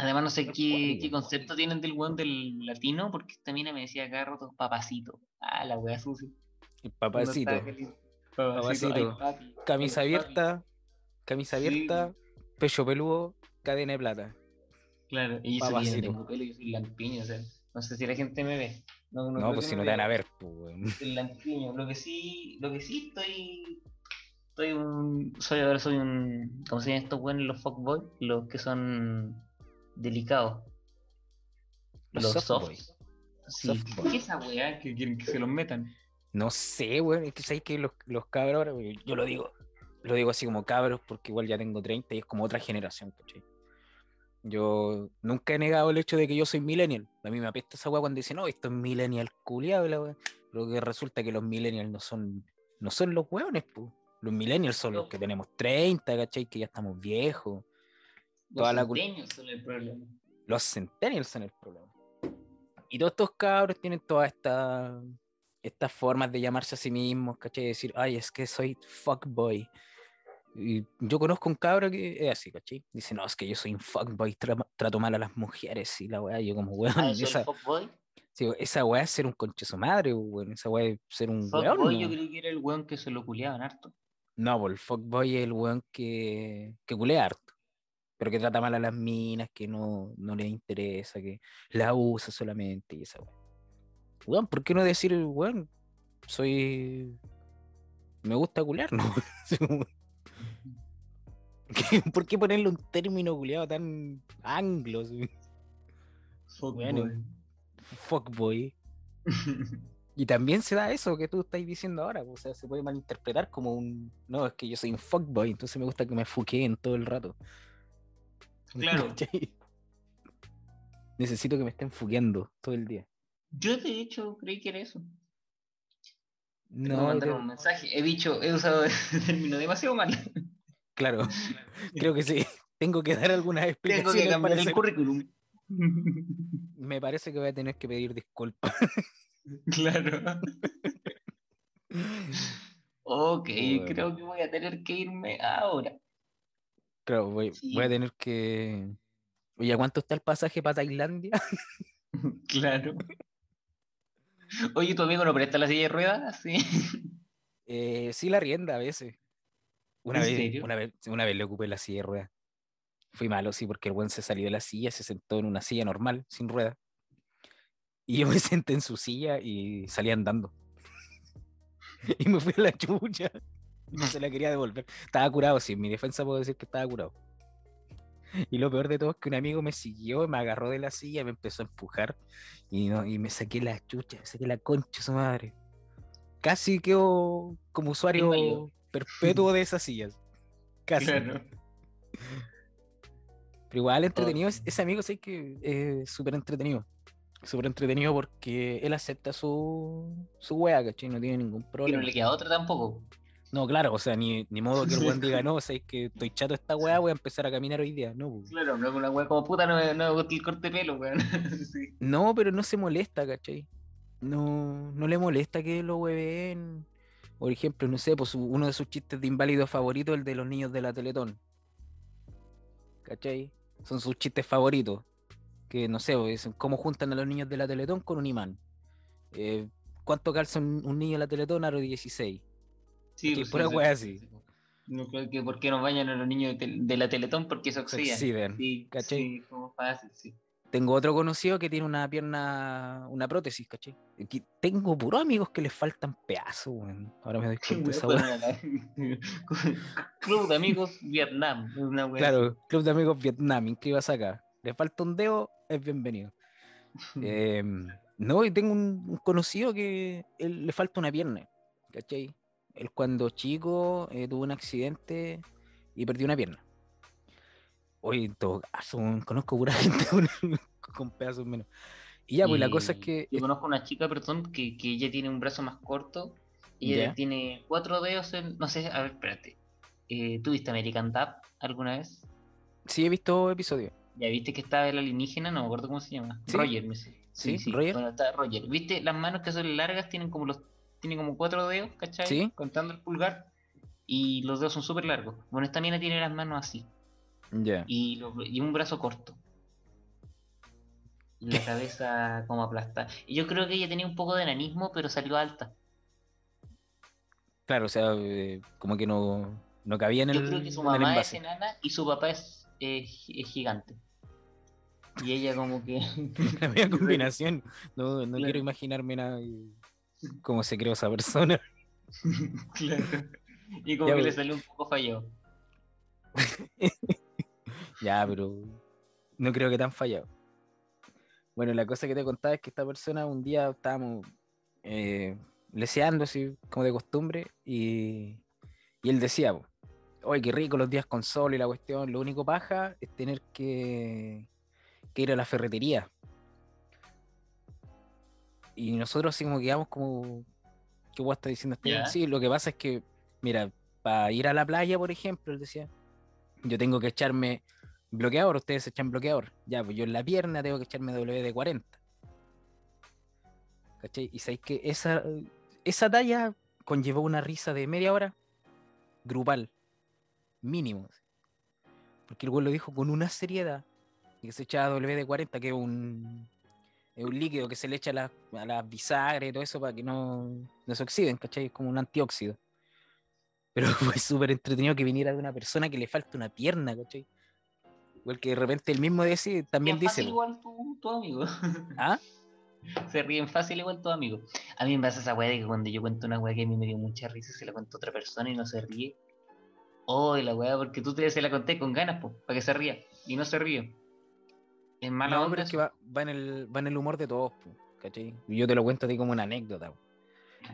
Además, no sé qué, qué concepto tienen del weón del latino, porque esta mina me decía cada rato, papacito. Ah, la wea sucia. Papacito. Papacito, ay, Papacito. papi, Camisa ay, abierta, camisa Sí. abierta, pecho peludo, cadena de plata. Claro, y yo tengo pelo, yo soy lampiño, o sea, no sé si la gente me ve. No, pues si no te van a ver, pues, weón. el lampiño. Lo que sí, lo que sí estoy, estoy un, soy ahora soy un, ¿cómo se llaman estos buenos los fuckboys? Los que son delicados. Los Los, softboy. soft. Sí. ¿Qué es esa weá que quieren que se los metan? No sé, weón. Es que sabéis que los, los cabros ahora, weón, yo lo digo, lo digo así como cabros, porque igual ya tengo 30 y es como otra generación, ¿cachai? Yo nunca he negado el hecho de que yo soy millennial. A mí me apesta esa weá cuando dicen, no, esto es millennial culiado, la weá. Pero que resulta que los millennials no son, no son los weones, pues. Los millennials son los que tenemos 30, ¿cachai? Que ya estamos viejos. Toda Los centenios son el problema. Los centennials son el problema. Y todos estos cabros tienen todas estas estas formas de llamarse a sí mismos, ¿cachai? De decir, ay, es que soy fuckboy. Y yo conozco un cabro que es así, ¿cachai? Dice, no, es que yo soy un fuckboy, tra- trato mal a las mujeres y la weá. Yo como, weón, Ah, ¿eso es esa, fuckboy? sí, esa weá es ser un conche su madre, weón. Esa weá es ser un weón. Fuckboy yo creo que era el weón que se lo culiaban harto. No, pues el fuckboy es el weón que, que culea harto, pero que trata mal a las minas, que no, no le interesa, que la usa solamente y esa weón. Weón, ¿por qué no decir, weón, soy... Me gusta culear, ¿no? Así como- ¿Qué- ¿Por qué ponerle un término culeado tan anglo? Fuckboy. Bueno. Fuckboy. Y también se da eso que tú estás diciendo ahora, o sea, se puede malinterpretar como un, no, es que yo soy un fuckboy, entonces me gusta que me fuqueen todo el rato. Claro. Necesito que me estén fuqueando todo el día. Yo de hecho creí que era eso. No, No, mandar creo- un mensaje. He dicho, he usado el término demasiado mal. claro, creo que sí. Tengo que dar algunas Tengo explicaciones. que cambiar el currículum. Me parece que voy a tener que pedir disculpas. claro. Ok, Bueno. creo que voy a tener que irme ahora. Claro, voy, voy a tener que. Oye, ¿a cuánto está el pasaje para Tailandia? Claro. Oye, ¿tu amigo no presta la silla de ruedas? Sí. Eh, sí, la rienda a veces. Una ¿En vez, serio? una vez, una vez le ocupé la silla de ruedas. Fui malo, sí, porque el buen se salió de la silla, se sentó en una silla normal, sin ruedas. Y yo me senté en su silla y salí andando. Y me fui a la chucha. No se la quería devolver. Estaba curado, sí, en mi defensa puedo decir que estaba curado. Y lo peor de todo es que un amigo me siguió, me agarró de la silla, me empezó a empujar y, no, y me saqué la chucha, me saqué la concha su madre. Casi quedo como usuario Inválido. perpetuo de esas sillas. Casi. Claro. Pero igual entretenido, Oh. es- ese amigo sí que es súper entretenido. Súper entretenido porque él acepta su, su wea, ¿cachai? No tiene ningún Que no problema. le queda otra tampoco. No, claro, o sea, ni, ni modo que el weón diga, no, o sea, es que estoy chato de esta weá, voy a empezar a caminar hoy día. No, pues. Claro, no una wea como puta, no me, no gusta el corte de pelo, weón. Sí. no, pero no se molesta, ¿cachai? No, no le molesta que lo hueven. Por ejemplo, no sé, pues uno de sus chistes de inválido favorito, el de los niños de la Teletón. ¿Cachai? Son sus chistes favoritos. Que no sé, pues, dicen, ¿cómo juntan a los niños de la Teletón con un imán? Eh, ¿Cuánto calza un, un niño de la Teletón? Aro 16. Sí, Que pues, pura sí, sí, wea sí, así. sí, pues. No creo que por qué nos bañan a los niños de, la Teletón porque se Se oxidan. oxidan, Sí, ¿cachai? sí, como fácil, sí. Tengo otro conocido que tiene una pierna, una prótesis, ¿cachai? Tengo puros amigos que les faltan pedazos, weón. Ahora me doy cuenta esa la- Club de amigos Vietnam. Una Claro, Club de Amigos Vietnam, inscríbase acá. Le falta un dedo, es bienvenido. Em, no, y tengo un, un conocido que él, le falta una pierna, ¿cachai? Él cuando chico eh, tuvo un accidente y perdió una pierna. Hoy en todo caso, conozco pura gente con, con pedazos menos. Y ya, pues la cosa es que... Yo conozco una chica, perdón, que, que ella tiene un brazo más corto. Y ella tiene cuatro dedos en. No sé, a ver, espérate. Eh, ¿Tuviste American Dad alguna vez? Sí, he visto episodios. Ya viste que estaba el alienígena, no me acuerdo cómo se llama. Sí. Roger, me sé. Sí, Roger. Bueno, está Roger. ¿Viste? Las manos que son largas tienen como los. Tienen como cuatro dedos, ¿cachai? Sí. Contando el pulgar. Y los dedos son súper largos. Bueno, esta mina tiene las manos así. Ya. Y, un brazo corto. Y la cabeza como aplastada. Y yo creo que ella tenía un poco de enanismo, pero salió alta. Claro, o sea, eh, como que no, no cabía en el, Yo creo que su mamá es enana y su papá es, eh, es gigante. Y ella como que... La media combinación. No, no Claro. quiero imaginarme nada y cómo se creó esa persona. Claro. Y como Ya, que le pues. salió un poco fallado. Ya, pero no creo que tan fallado. Bueno, la cosa que te contaba es que esta persona un día estábamos eh, leseando así como de costumbre y, y él decía, oye, qué rico los días con sol y la cuestión, lo único paja es tener que, que ir a la ferretería. Y nosotros así como quedamos como, ¿qué guay está diciendo este? Sí, lo que pasa es que, mira, para ir a la playa, por ejemplo, él decía, yo tengo que echarme bloqueador, ustedes se echan bloqueador. Ya, pues yo en la pierna tengo que echarme WD-40. ¿Cachai? Y sabéis que esa, esa talla conllevó una risa de media hora grupal, mínimo. Porque el güey lo dijo con una seriedad. Y que se echaba WD-40, que es un, es un líquido que se le echa a las a las bisagras y todo eso para que no, no se oxiden, ¿cachai? Es como un antióxido. Pero fue súper entretenido que viniera de una persona que le falta una pierna, ¿cachai? Igual que de repente el mismo dice, también dice, fácil igual tu, tu amigo. ¿ah? Se ríen fácil igual tu amigo. A mí me pasa esa weá de que cuando yo cuento una weá que a mí me dio mucha risa, se la cuento a otra persona y no se ríe. Oh, la weá, porque tú te se la conté con ganas, po, para que se ría. Y no se ríe. Es mala No, onda pero es que va, va en el, va en el humor de todos, ¿cachai? Yo te lo cuento a ti como una anécdota.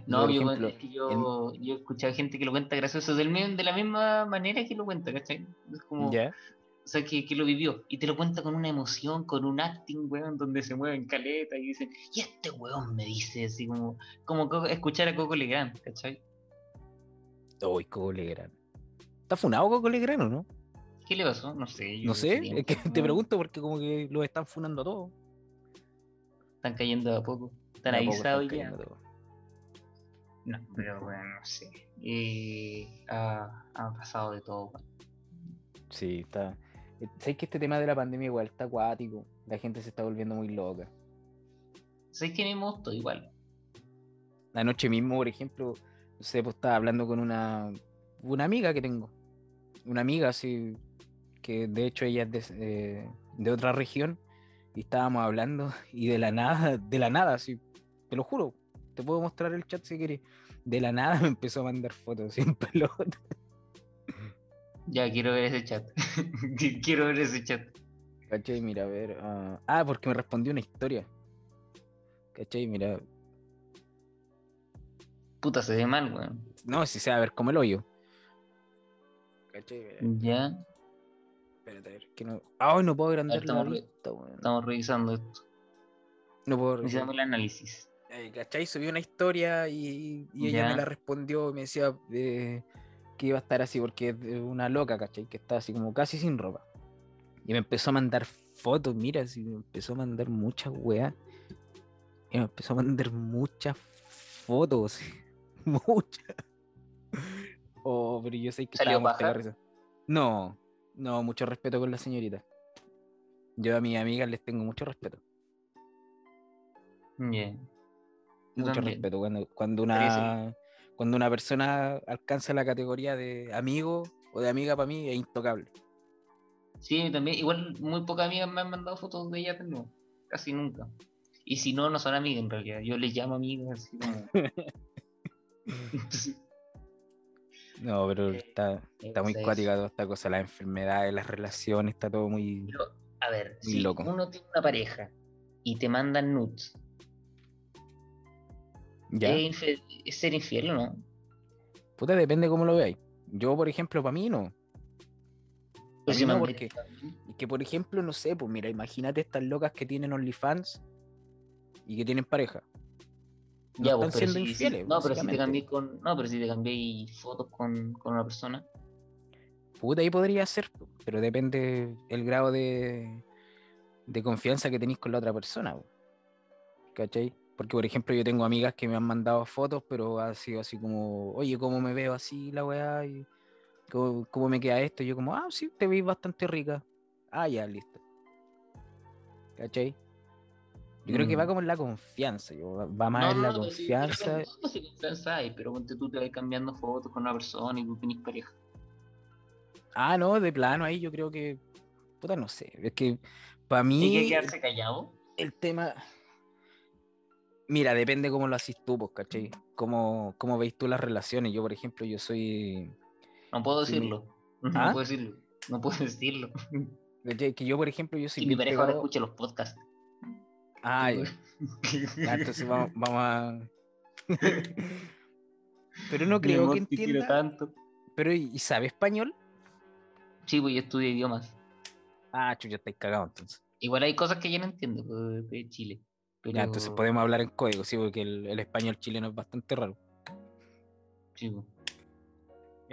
No, yo, ejemplo, es que yo, yo he escuchado gente que lo cuenta gracioso del de la misma manera que lo cuenta, ¿cachai? Es como, o sea, que, que lo vivió y te lo cuenta con una emoción, con un acting, weón, donde se mueven caleta y dicen, y este weón me dice, así como, como escuchar a Coco Legrand, ¿cachai? Uy, Coco Legrand. ¿Está funado Coco Legrand o no? ¿Qué le pasó? No sé. yo No sé, es que te pregunto porque como que los están funando a todos. Están cayendo de a poco. Están avisados están ya. No, pero bueno, no sé. Eh, ha, ha pasado de todo. Sí, está. eh, ¿Sabes que este tema de la pandemia igual está acuático? La gente se está volviendo muy loca. Sé que me gustó igual. Anoche mismo, por ejemplo, no sé, pues estaba hablando con una, una amiga que tengo. Una amiga, así, que de hecho ella es de, eh, de otra región. Y estábamos hablando y de la nada, de la nada, así, te lo juro. Te puedo mostrar el chat si quieres. De la nada me empezó a mandar fotos sin pelota. Ya quiero ver ese chat. quiero ver ese chat. ¿Cachai? Mira, a ver. ah, ah, porque me respondió una historia. ¿Cachai? Mira. Puta, se ve mal, weón. No, si se va a ver como el hoyo. ¿Cachai? Mira, Ya, espérate, a ver. Que no... Ay, no puedo agrandar la estamos re- vista, weón. estamos revisando esto. No puedo Necesitamos el análisis. Eh, ¿Cachai? Subí una historia y, y ella me la respondió y me decía eh, que iba a estar así porque es una loca, ¿cachai? Que está así como casi sin ropa. Y me empezó a mandar fotos, mira, así me empezó a mandar muchas weas. Y me empezó a mandar muchas fotos, muchas. Oh, pero yo sé que cagados de risa. No, no, mucho respeto con la señorita. Yo a mis amigas les tengo mucho respeto. Ya. Yo mucho también. respeto cuando, cuando una cuando una persona alcanza la categoría de amigo o de amiga para mí es intocable. Sí, también. Igual muy pocas amigas me han mandado fotos de ella también. Casi nunca. Y si no, no son amigas en realidad. Yo les llamo amigas así como. No, pero Eh, está, está muy cuática toda esta cosa, las enfermedades, las relaciones, está todo muy pero, a ver, Muy si loco. uno tiene una pareja y te mandan nudes, ya. ¿es, es ser infiel o no? Puta, depende cómo lo veáis. Yo, por ejemplo, para mí no. Pues si no, porque- que, por ejemplo, no sé, pues mira, imagínate estas locas que tienen OnlyFans y que tienen pareja. No Ya, están pues, pero siendo si- infieles, no, pero si te cambié con. No, pero si te cambié fotos con, con una persona. Puta, ahí podría ser, pero depende el grado de, de confianza que tenéis con la otra persona. ¿Cachai? Porque, por ejemplo, yo tengo amigas que me han mandado fotos, pero ha sido así como, oye, ¿cómo me veo así la weá? Y ¿Cómo, cómo me queda esto? Y yo como, ah, sí, te veis bastante rica. Ah, ya, listo. ¿Cachai? Yo creo que va Mm. como en la confianza, yo, va- más en la sí, confianza. pero no sé qué confianza hay, pero ponte tú te vas cambiando fotos con una persona y tú tenés pareja. Ah, no, de plano ahí yo creo que, puta, no sé, es que para ¿Y mí... que quedarse callado? el tema. Mira, depende cómo lo haces tú, pues, ¿cachai? Cómo, cómo veis tú las relaciones. Yo, por ejemplo, yo soy. No puedo Sí. decirlo. ¿Ah? No puedo decirlo. No puedo decirlo. Que yo, por ejemplo, yo soy. Y mi pareja ahora escucha los podcasts. Ah, ya. Ya, entonces vamos, vamos a. Pero no creo que entienda. tanto. Pero, ¿y sabe español? Sí, pues yo estudio idiomas. Ah, chucha, estáis cagados entonces. Igual hay cosas que yo no entiendo de Chile. Pero... Ya, entonces podemos hablar en código, sí, porque el, el español chileno es bastante raro. Sí, pues.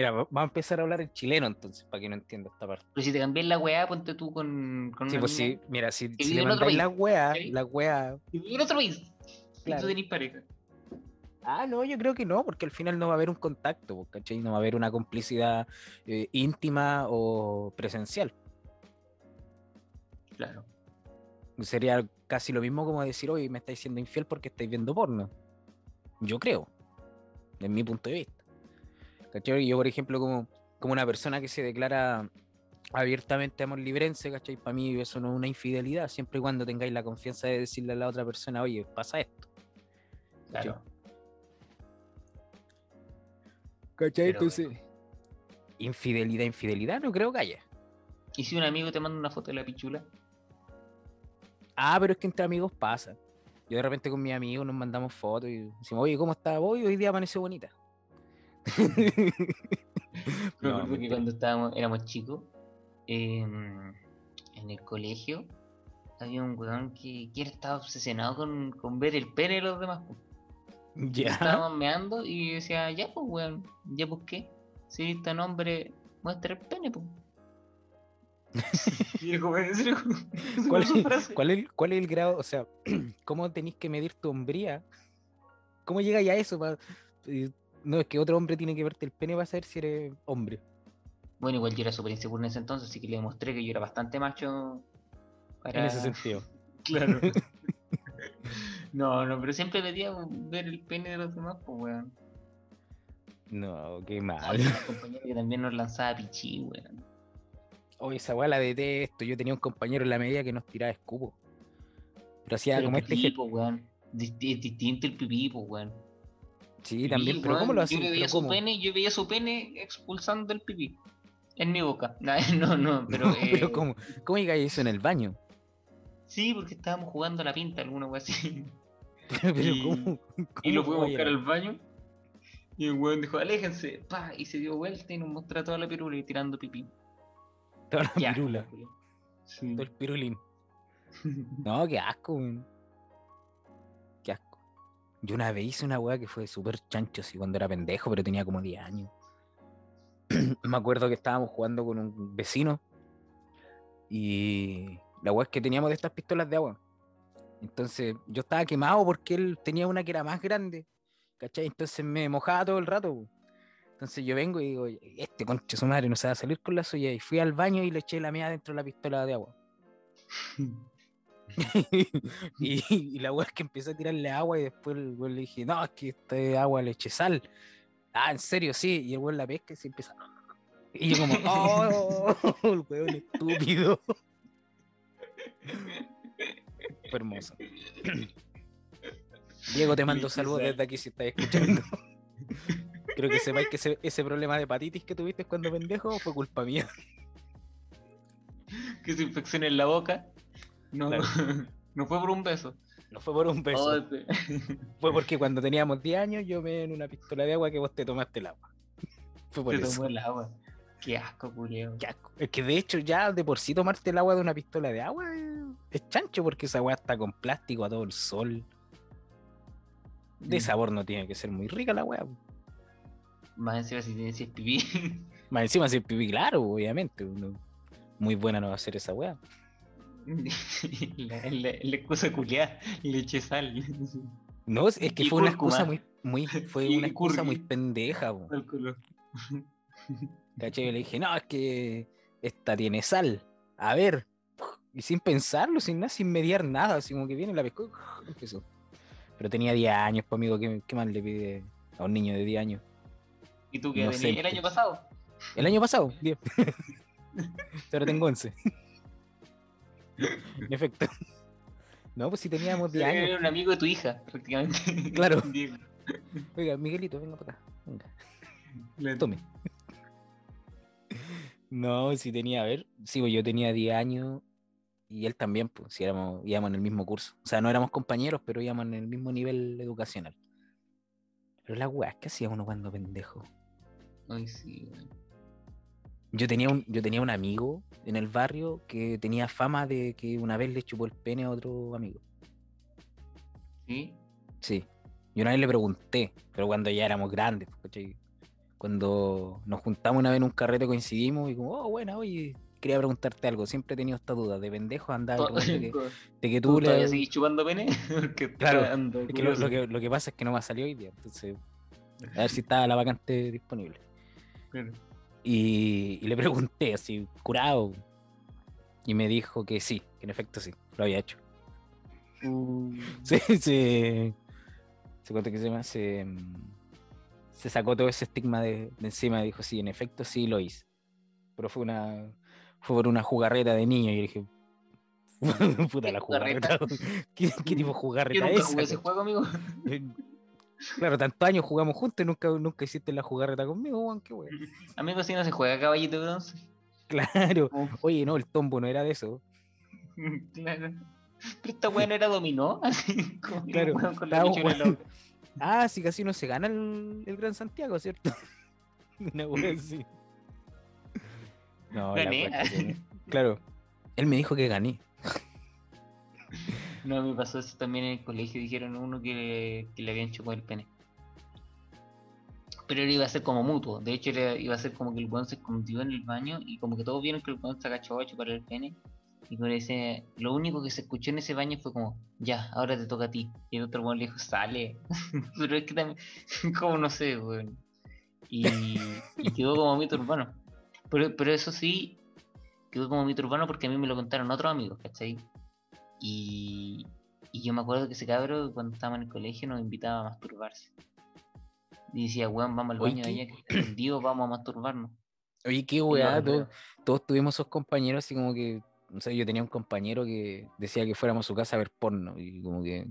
Mira, va- vamos a empezar a hablar en chileno entonces, para que no entienda esta parte. Pero si te cambias la weá, ponte tú con, con Sí, pues sí, mira, si, si le en mandáis la ¿cachai? la wea y vive en otro país. Claro. tenés pareja. Ah, no, yo creo que no, porque al final no va a haber un contacto, po, ¿cachai? No va a haber una complicidad eh, íntima o presencial. Claro. Sería casi lo mismo como decir, oye, me estáis siendo infiel porque estáis viendo porno. Yo creo, desde mi punto de vista. ¿Cachai? Yo, por ejemplo, como, como una persona que se declara abiertamente amor librense, ¿cachai? Para mí eso no es una infidelidad, siempre y cuando tengáis la confianza de decirle a la otra persona, oye, pasa esto. Claro. ¿Cachai? Pero Entonces, infidelidad, infidelidad, no creo que haya. ¿Y si un amigo te manda una foto de la pichula? Ah, pero es que entre amigos pasa. Yo de repente con mis amigos nos mandamos fotos y decimos, oye, ¿cómo está? Hoy, hoy día amaneció bonita. Me No, acuerdo que mentira. cuando estábamos, éramos chicos, em, en el colegio, había un weón que, que estaba obsesionado con, con ver el pene de los demás. ya. Estábamos meando y decía, ya pues weón, ya pues qué, si eres tan hombre, muestra el pene, pues. ¿Cuál es, cuál es- cuál es el grado? O sea, ¿cómo tenéis que medir tu hombría? ¿Cómo llegáis a eso no, es que otro hombre tiene que verte el pene para saber si eres hombre. Bueno, igual yo era súper inseguro en ese entonces, así que le demostré que yo era bastante macho. Para... En ese sentido. Claro. no, no, pero siempre pedía ver el pene de los demás, pues weón. No, qué mal. Había una compañera que también nos lanzaba pichí, weón. Oye, esa weá la detesto. Yo tenía un compañero en la media que nos tiraba escupo. Pero hacía Pero como este pipí, weón. Disti- Es distinto el pipí, pues, weón. Sí, también, pero ¿cómo lo hacía? Yo veía ¿Pero su pene, yo veía su pene expulsando el pipí. En mi boca. No, no, pero. No, eh, pero ¿cómo? ¿Cómo digáis eso en el baño? Sí, porque estábamos jugando a la pinta, alguna wea así. pero Y- ¿cómo? Y lo a buscar al baño. Y el weón dijo, aléjense. Pa, y se dio vuelta y nos mostró toda la pirula y tirando pipí. Toda la pirula, culiao. Sí. todo el pirulín. No, qué asco, weón. Yo una vez hice una weá que fue súper chancho, así cuando era pendejo, pero tenía como 10 años. Me acuerdo que estábamos jugando con un vecino y la weá es que teníamos de estas pistolas de agua. Entonces yo estaba quemado porque él tenía una que era más grande, ¿cachai? Entonces me mojaba todo el rato. Entonces yo vengo y digo, este concha su madre no se va a salir con la suya. Y fui al baño y le eché la mía dentro de la pistola de agua. y, y la weá es que empecé a tirarle agua y después el weón le dije, no, es que este agua le eché sal. Ah, en serio, sí. Y el weón la pesca y se empieza. Y yo como, oh, el weón estúpido. Fue hermoso. Diego, te mando saludos sal. desde aquí si estás escuchando. Creo que sepáis que ese, ese problema de hepatitis que tuviste cuando pendejo fue culpa mía. que se infeccione en la boca. No, Claro. no fue por un beso. No fue por un beso. Oh, Fue porque cuando teníamos 10 años yo me en una pistola de agua que vos te tomaste el agua. Fue por te eso. tomó el agua. Qué asco, culiao. Qué asco. Es que de hecho ya de por sí tomarte el agua de una pistola de agua es chancho porque esa agua está con plástico a todo el sol. De Mm. sabor no tiene que ser muy rica la agua. Más encima si tienes si pipí. Más encima si es pipí, claro, obviamente. muy buena no va a ser esa weá. la, la, la excusa culiada. Le eché sal. No, es que Y fue una excusa muy, muy, fue Y una excusa muy pendeja, color. ¿Cachai? Le dije, no, es que esta tiene sal. A ver. Y sin pensarlo, sin nada, sin mediar nada, así como que viene la pescó empezó. Pero tenía 10 años, pues amigo, ¿qué, qué más le pide a un niño de 10 años? ¿Y tú qué el año pasado? El año pasado, 10. Ahora tengo 11. En efecto. No, pues si teníamos 10 Era años. un amigo de tu hija, prácticamente. Claro. Diego. Oiga, Miguelito, venga para acá. Venga, Le- tome. No, si tenía, a ver, sí, pues yo tenía 10 años y él también, pues, si éramos, íbamos en el mismo curso. O sea, no éramos compañeros, pero íbamos en el mismo nivel educacional. Pero las weas que hacía uno cuando pendejo. Ay, sí, weón. Yo tenía un, yo tenía un amigo en el barrio que tenía fama de que una vez le chupó el pene a otro amigo. ¿Sí? Sí. Y una vez le pregunté, pero cuando ya éramos grandes, pues, ¿cachai? Cuando nos juntamos una vez en un carrete coincidimos y como, oh, bueno, oye, quería preguntarte algo. Siempre he tenido esta duda de pendejo andar de que, de que ¿Tú tú todavía le... seguís chupando pene? Claro, está ando Es que lo, que lo que pasa es que no me ha salido hoy día, entonces a ver si estaba la vacante disponible. Claro. Y, y le pregunté así, curado. Y me dijo que sí, que en efecto sí, lo había hecho. Uh, Se, se, se, ¿cuánto que se llama? Se, mm, se sacó todo ese estigma de, de encima y dijo, sí, en efecto sí lo hice. Pero fue una fue por una jugarreta de niño y yo dije, puta ¿Qué la jugarreta? ¿Qué, qué tipo de Yo jugarreta nunca es? jugué ese juego, amigo. Claro, tantos años jugamos juntos y nunca, nunca hiciste la jugarreta conmigo, Juan, qué wea. Amigo, si no se juega caballito de bronce. Claro. Oh, Oye, no, el tombo no era de eso. claro. Pero esta weá no era dominó, así como Claro, con la boca. Ah, sí, casi no se gana el, el Gran Santiago, ¿cierto? Una wea así. No, Gané. Claro. Él me dijo que gané. No, me pasó eso también en el colegio. Dijeron uno que, que le habían chupado el pene. Pero era iba a ser como mutuo. De hecho, era- iba a ser como que el weón se escondió en el baño y como que todos vieron que el weón se agachó a chupar el pene. Y le dice, lo único que se escuchó en ese baño fue como, ya, ahora te toca a ti. Y el otro weón le dijo, sale. Pero es que también, como no sé, weón. Y, y quedó como mito urbano. Pero, pero eso sí, quedó como mito urbano porque a mí me lo contaron otros amigos, ¿cachai? Y, y yo me acuerdo que ese cabro, cuando estábamos en el colegio, nos invitaba a masturbarse. Y decía, weón, vamos al Oye, baño de ¿qué? allá que escondido, vamos a masturbarnos. Oye, qué weá, no, todos, todos tuvimos esos compañeros así como que, no sé, yo tenía un compañero que decía que fuéramos a su casa a ver porno y como que...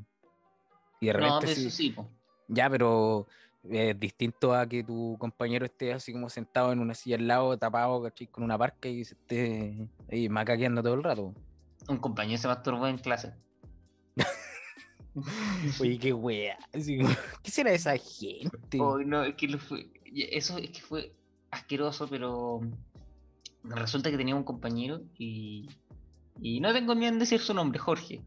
Y de No, repente pero sí- eso sí, po. Ya, pero es distinto a que tu compañero esté así como sentado en una silla al lado, tapado, ¿cachai? Con una parca y se esté ahí macaqueando todo el rato. Un compañero se masturbó en clase. Oye, qué wea. ¿Qué será esa gente? Ay, no, es que lo fue. Eso es que fue asqueroso, pero resulta que tenía un compañero y, y no tengo miedo en decir su nombre, Jorge.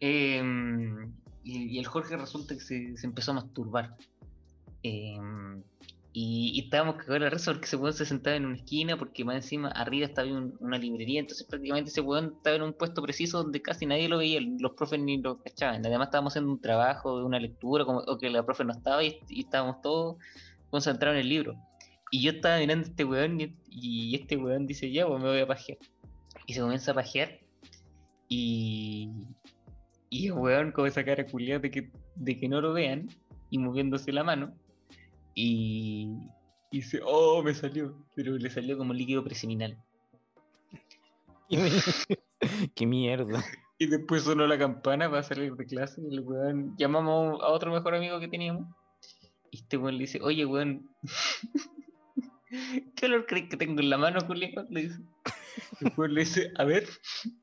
Em, y, y el Jorge resulta que se, se empezó a masturbar. Em, y, y estábamos cagados la risa porque ese weón se sentaba en una esquina porque más encima arriba estaba un- una librería, entonces prácticamente ese weón estaba en un puesto preciso donde casi nadie lo veía, los profes ni lo cachaban. Además estábamos haciendo un trabajo, una lectura, como, o que la profe no estaba y, y estábamos todos concentrados en el libro. Y yo estaba mirando a este weón y, y este weón dice, ya, pues me voy a pajear. Y se comienza a pajear y... Y el weón con esa cara culiada de que, de que no lo vean y moviéndose la mano. Y, y dice, oh, me salió. Pero le salió como líquido preseminal. Qué, mi- qué mierda. Y después sonó la campana para salir de clase. Y el weón llamamos a otro mejor amigo que teníamos. Y este weón le dice, oye weón, ¿qué olor crees que tengo en la mano, culiao? Le dice. El weón le dice, a ver,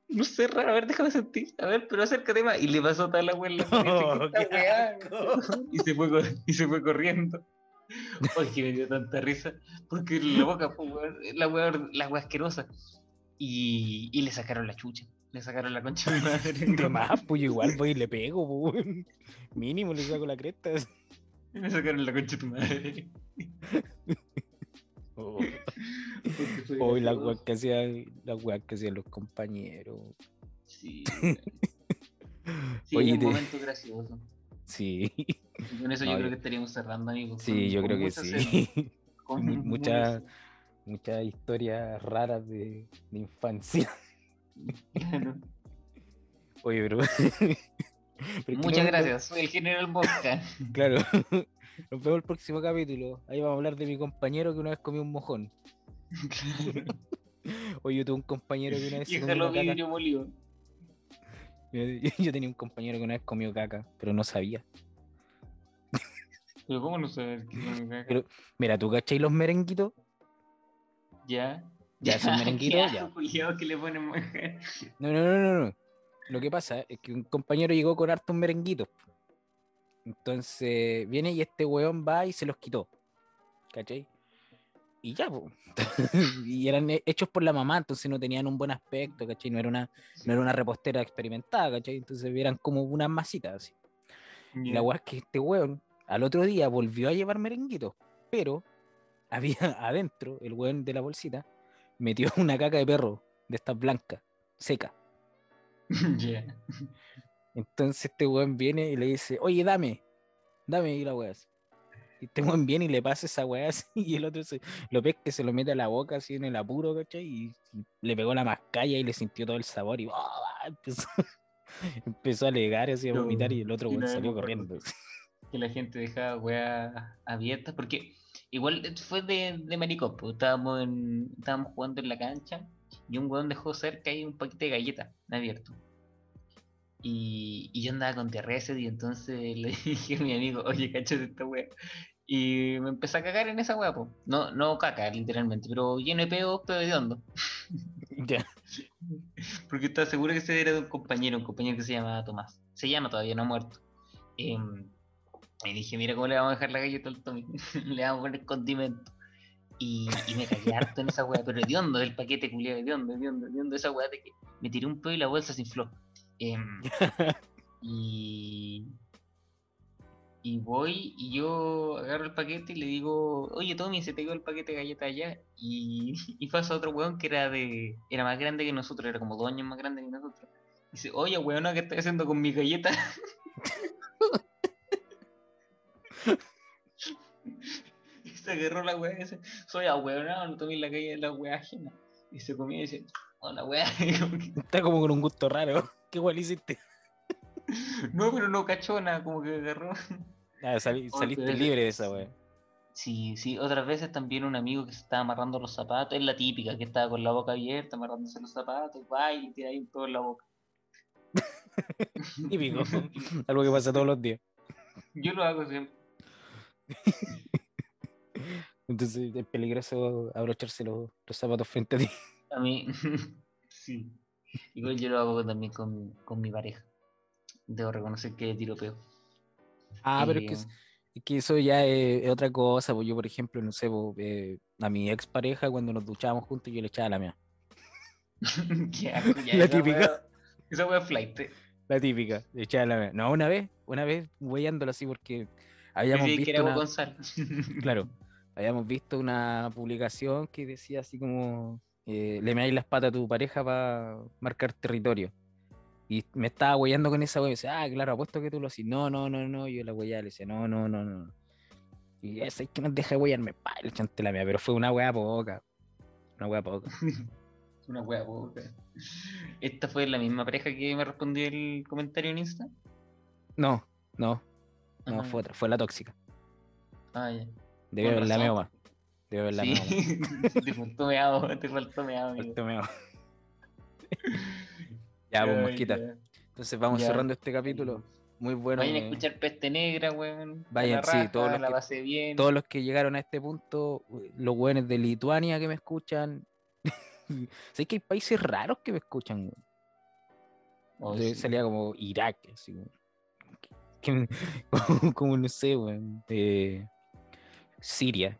no sé raro, a ver, déjame sentir, a ver, pero acércate más. Y le pasó toda la weón mano y se fue, y se fue corriendo. Oye, que me dio tanta risa. Porque la boca fue la weá, la weá asquerosa. Y, y le sacaron la chucha. Le sacaron la concha de madre. De más, pues yo igual voy y le pego, pues. Mínimo le saco la cresta. Le sacaron la concha de tu madre. Oh. Porque Hoy la weá que hacían, la weá que hacían los compañeros. Sí. Sí, Oye, un te- momento gracioso. Sí, Y con eso No, yo creo que estaríamos cerrando, amigos. sí, con- yo con creo que sí. escenas, con Mu- muchas. Muchas historias raras de, de infancia. Claro. Oye, pero. pero Muchas no- gracias. Soy el general Bosca. Claro. Nos vemos el próximo capítulo. Ahí vamos a hablar de mi compañero que una vez comió un mojón. Oye, yo tuve un compañero que una vez y se comió una molido. Yo, yo tenía un compañero que una vez comió caca, pero no sabía. Pero ¿cómo no saber qué es caca? Pero- Mira, ¿tú cachai los merenguitos? Ya. Ya, son merenguitos, ya. que le ponen. No, no, no, no, no. Lo que pasa es que un compañero llegó con hartos merenguitos. Entonces viene y este weón va y se los quitó. ¿Cachai? Y ya, po. y eran he- hechos por la mamá, entonces no tenían un buen aspecto, ¿cachai? No era una, no era una repostera experimentada, ¿cachai? Entonces eran como unas masitas así. Y la weá es que este weón al otro día volvió a llevar merenguitos, pero había adentro, el weón de la bolsita, metió una caca de perro de estas blancas, seca. Ya. Entonces este weón viene y le dice, oye, dame, dame y la weá. así. Y este weón viene y le pasa esa weá así, y el otro se, lo pesca y se lo mete a la boca así en el apuro, ¿cachai? Y, y le pegó la mascalla y le sintió todo el sabor y ¡ah! empezó, empezó a alegar así a vomitar y el otro y weón salió corriendo. Que la gente dejaba weas abiertas. Porque igual fue de, de maricón. pues, Estábamos, en, estábamos jugando en la cancha. Y un weón dejó cerca ahí un paquete de galletas abierto. Y, y yo andaba con ese día. Entonces le dije a mi amigo, oye, cachate esta wea. Y me empecé a cagar en esa wea, po. No, no caca, literalmente, pero lleno de pedos, pero de hondo. Ya. Porque estaba seguro que ese era de un compañero, un compañero que se llama Tomás. Se llama todavía, no ha muerto. Em, y dije, mira cómo le vamos a dejar la galleta al Tommy. le vamos a poner condimento. Y, y me cagué harto en esa weá, pero de hondo el paquete culiado, de hondo, de hondo, de hondo, esa weá de que me tiré un pedo y la bolsa se infló. Em, y, Y voy y yo agarro el paquete y le digo, oye Tommy, se te quedó el paquete de galletas allá. Y, y pasa otro weón que era de. era más grande que nosotros, era como dos años más grande que nosotros. Dice, oye weón, ¿qué estás haciendo con mis galletas? y se agarró la weá y dice, soy a weón, no tomé la calle de la weá ajena. Y se comía y dice, hola weá. Y Está como con un gusto raro. ¿Qué igual hiciste? no, pero no cachó nada, como que agarró. Ah, Oh, saliste libre de esa wea. Sí, sí, otras veces también un amigo que se estaba amarrando los zapatos, es la típica, que estaba con la boca abierta, amarrándose los zapatos, va y tira ahí todo en la boca. Típico. Algo que pasa todos los días. Yo lo hago siempre. Entonces es peligroso abrocharse los, los zapatos frente a ti. A mí, sí. Igual yo lo hago también con, con mi pareja. Debo reconocer que tiro peo. Ah, pero es que, Eh, que eso ya es, otra cosa. Pues yo, por ejemplo, no sé, pues, eh, a mi ex pareja cuando nos duchábamos juntos yo le echaba la mía. ya, La esa típica. wea- Esa wea flight. eh. La típica, le echaba la mía. No, una vez, una vez, hueándolo así porque habíamos que visto una, claro, habíamos visto una publicación que decía así como eh, le meáis las patas a tu pareja para marcar territorio. Y me estaba hueando con esa wea y me decía, ah, claro, apuesto que tú lo haces. No, no, no, no. Yo la hueá le decía, no, no, no, no. Y esa es que nos deja huearme, pa, le chanté la mía, pero fue una wea poca. Una wea poca. Una wea poca. Esta fue la misma pareja que me respondió el comentario en Insta. No, no, no, Ah, fue otra, fue la tóxica. Ah, ya. Razón. meado más. Debió haberla meado más. Sí, te faltó meado, te faltó meado, amigo. Faltó meado. Ya, pues, mosquita. Entonces vamos Ya. cerrando este capítulo. Muy bueno. Vayan a eh, escuchar Peste Negra, weón. Vayan, sí, raja, todos los la que- bien. Todos los que llegaron a este punto, los weones de Lituania que me escuchan. sé que hay países raros que me escuchan. weón. Oh, sí. Salía como Irak, así. weón. Como, como no sé, weón. eh, Siria.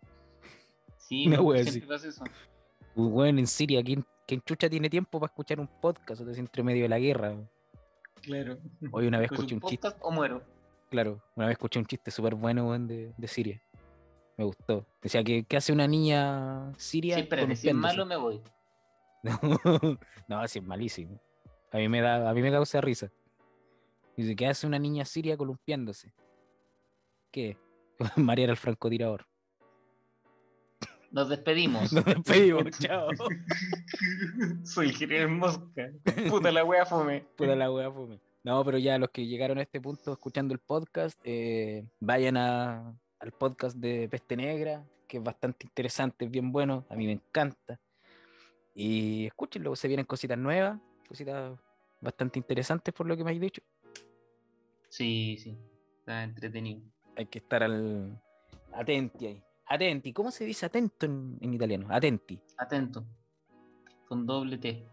Sí, no, wea siempre así. pasa eso. Weón, en Siria, ¿quién, quién chucha tiene tiempo para escuchar un podcast? O sea, entre medio de la guerra. Claro. Hoy una vez Pues escuché un un chiste. o muero. Claro, una vez escuché un chiste súper bueno, de, de Siria. Me gustó. Decía que, ¿qué hace una niña siria? Sí, si es malo me voy. No, no, es malísimo. A mí me da, a mí me causa risa. Dice, ¿qué hace una niña siria columpiándose? ¿Qué? Marear al francotirador. Nos despedimos. Nos despedimos, chao. Soy general Mosca. Puta la wea fome. Puta la wea fome. No, pero ya los que llegaron a este punto escuchando el podcast, eh, vayan a- al podcast de Peste Negra, que es bastante interesante, es bien bueno, a mí me encanta. Y escúchenlo, se vienen cositas nuevas, cositas bastante interesantes por lo que me habéis dicho. Sí, sí. Está entretenido. Hay que estar al atenti ahí. Atenti, ¿cómo se dice atento en, en italiano? Atenti. Atento. Con doble T.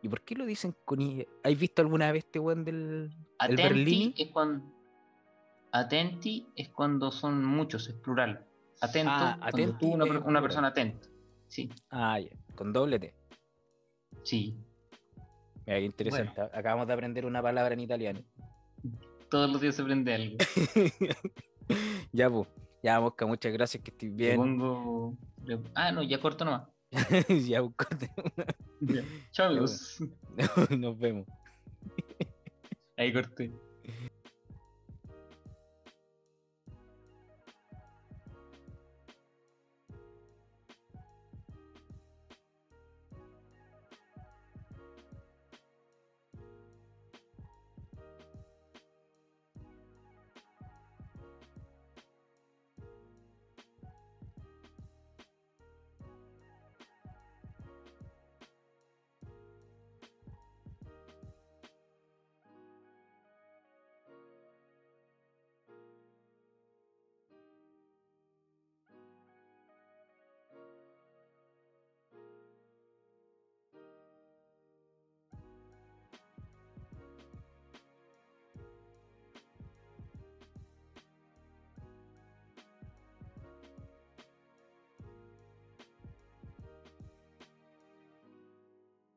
¿Y por qué lo dicen con I? ¿Has visto alguna vez este weón del el Atenti Berlini? es cuando. Atenti es cuando son muchos, es plural. Atento, Ah, tú una, persona atenta. Sí, Ah, ya, con doble T. sí. Mira, qué interesante. Acabamos de aprender una palabra en italiano. Todos los días se aprende algo. ya, pues. Ya, Mosca, muchas gracias, que estés bien. Ah, no, ya corto nomás. ya, corte. Chao, amigos. Nos vemos. Ahí corté.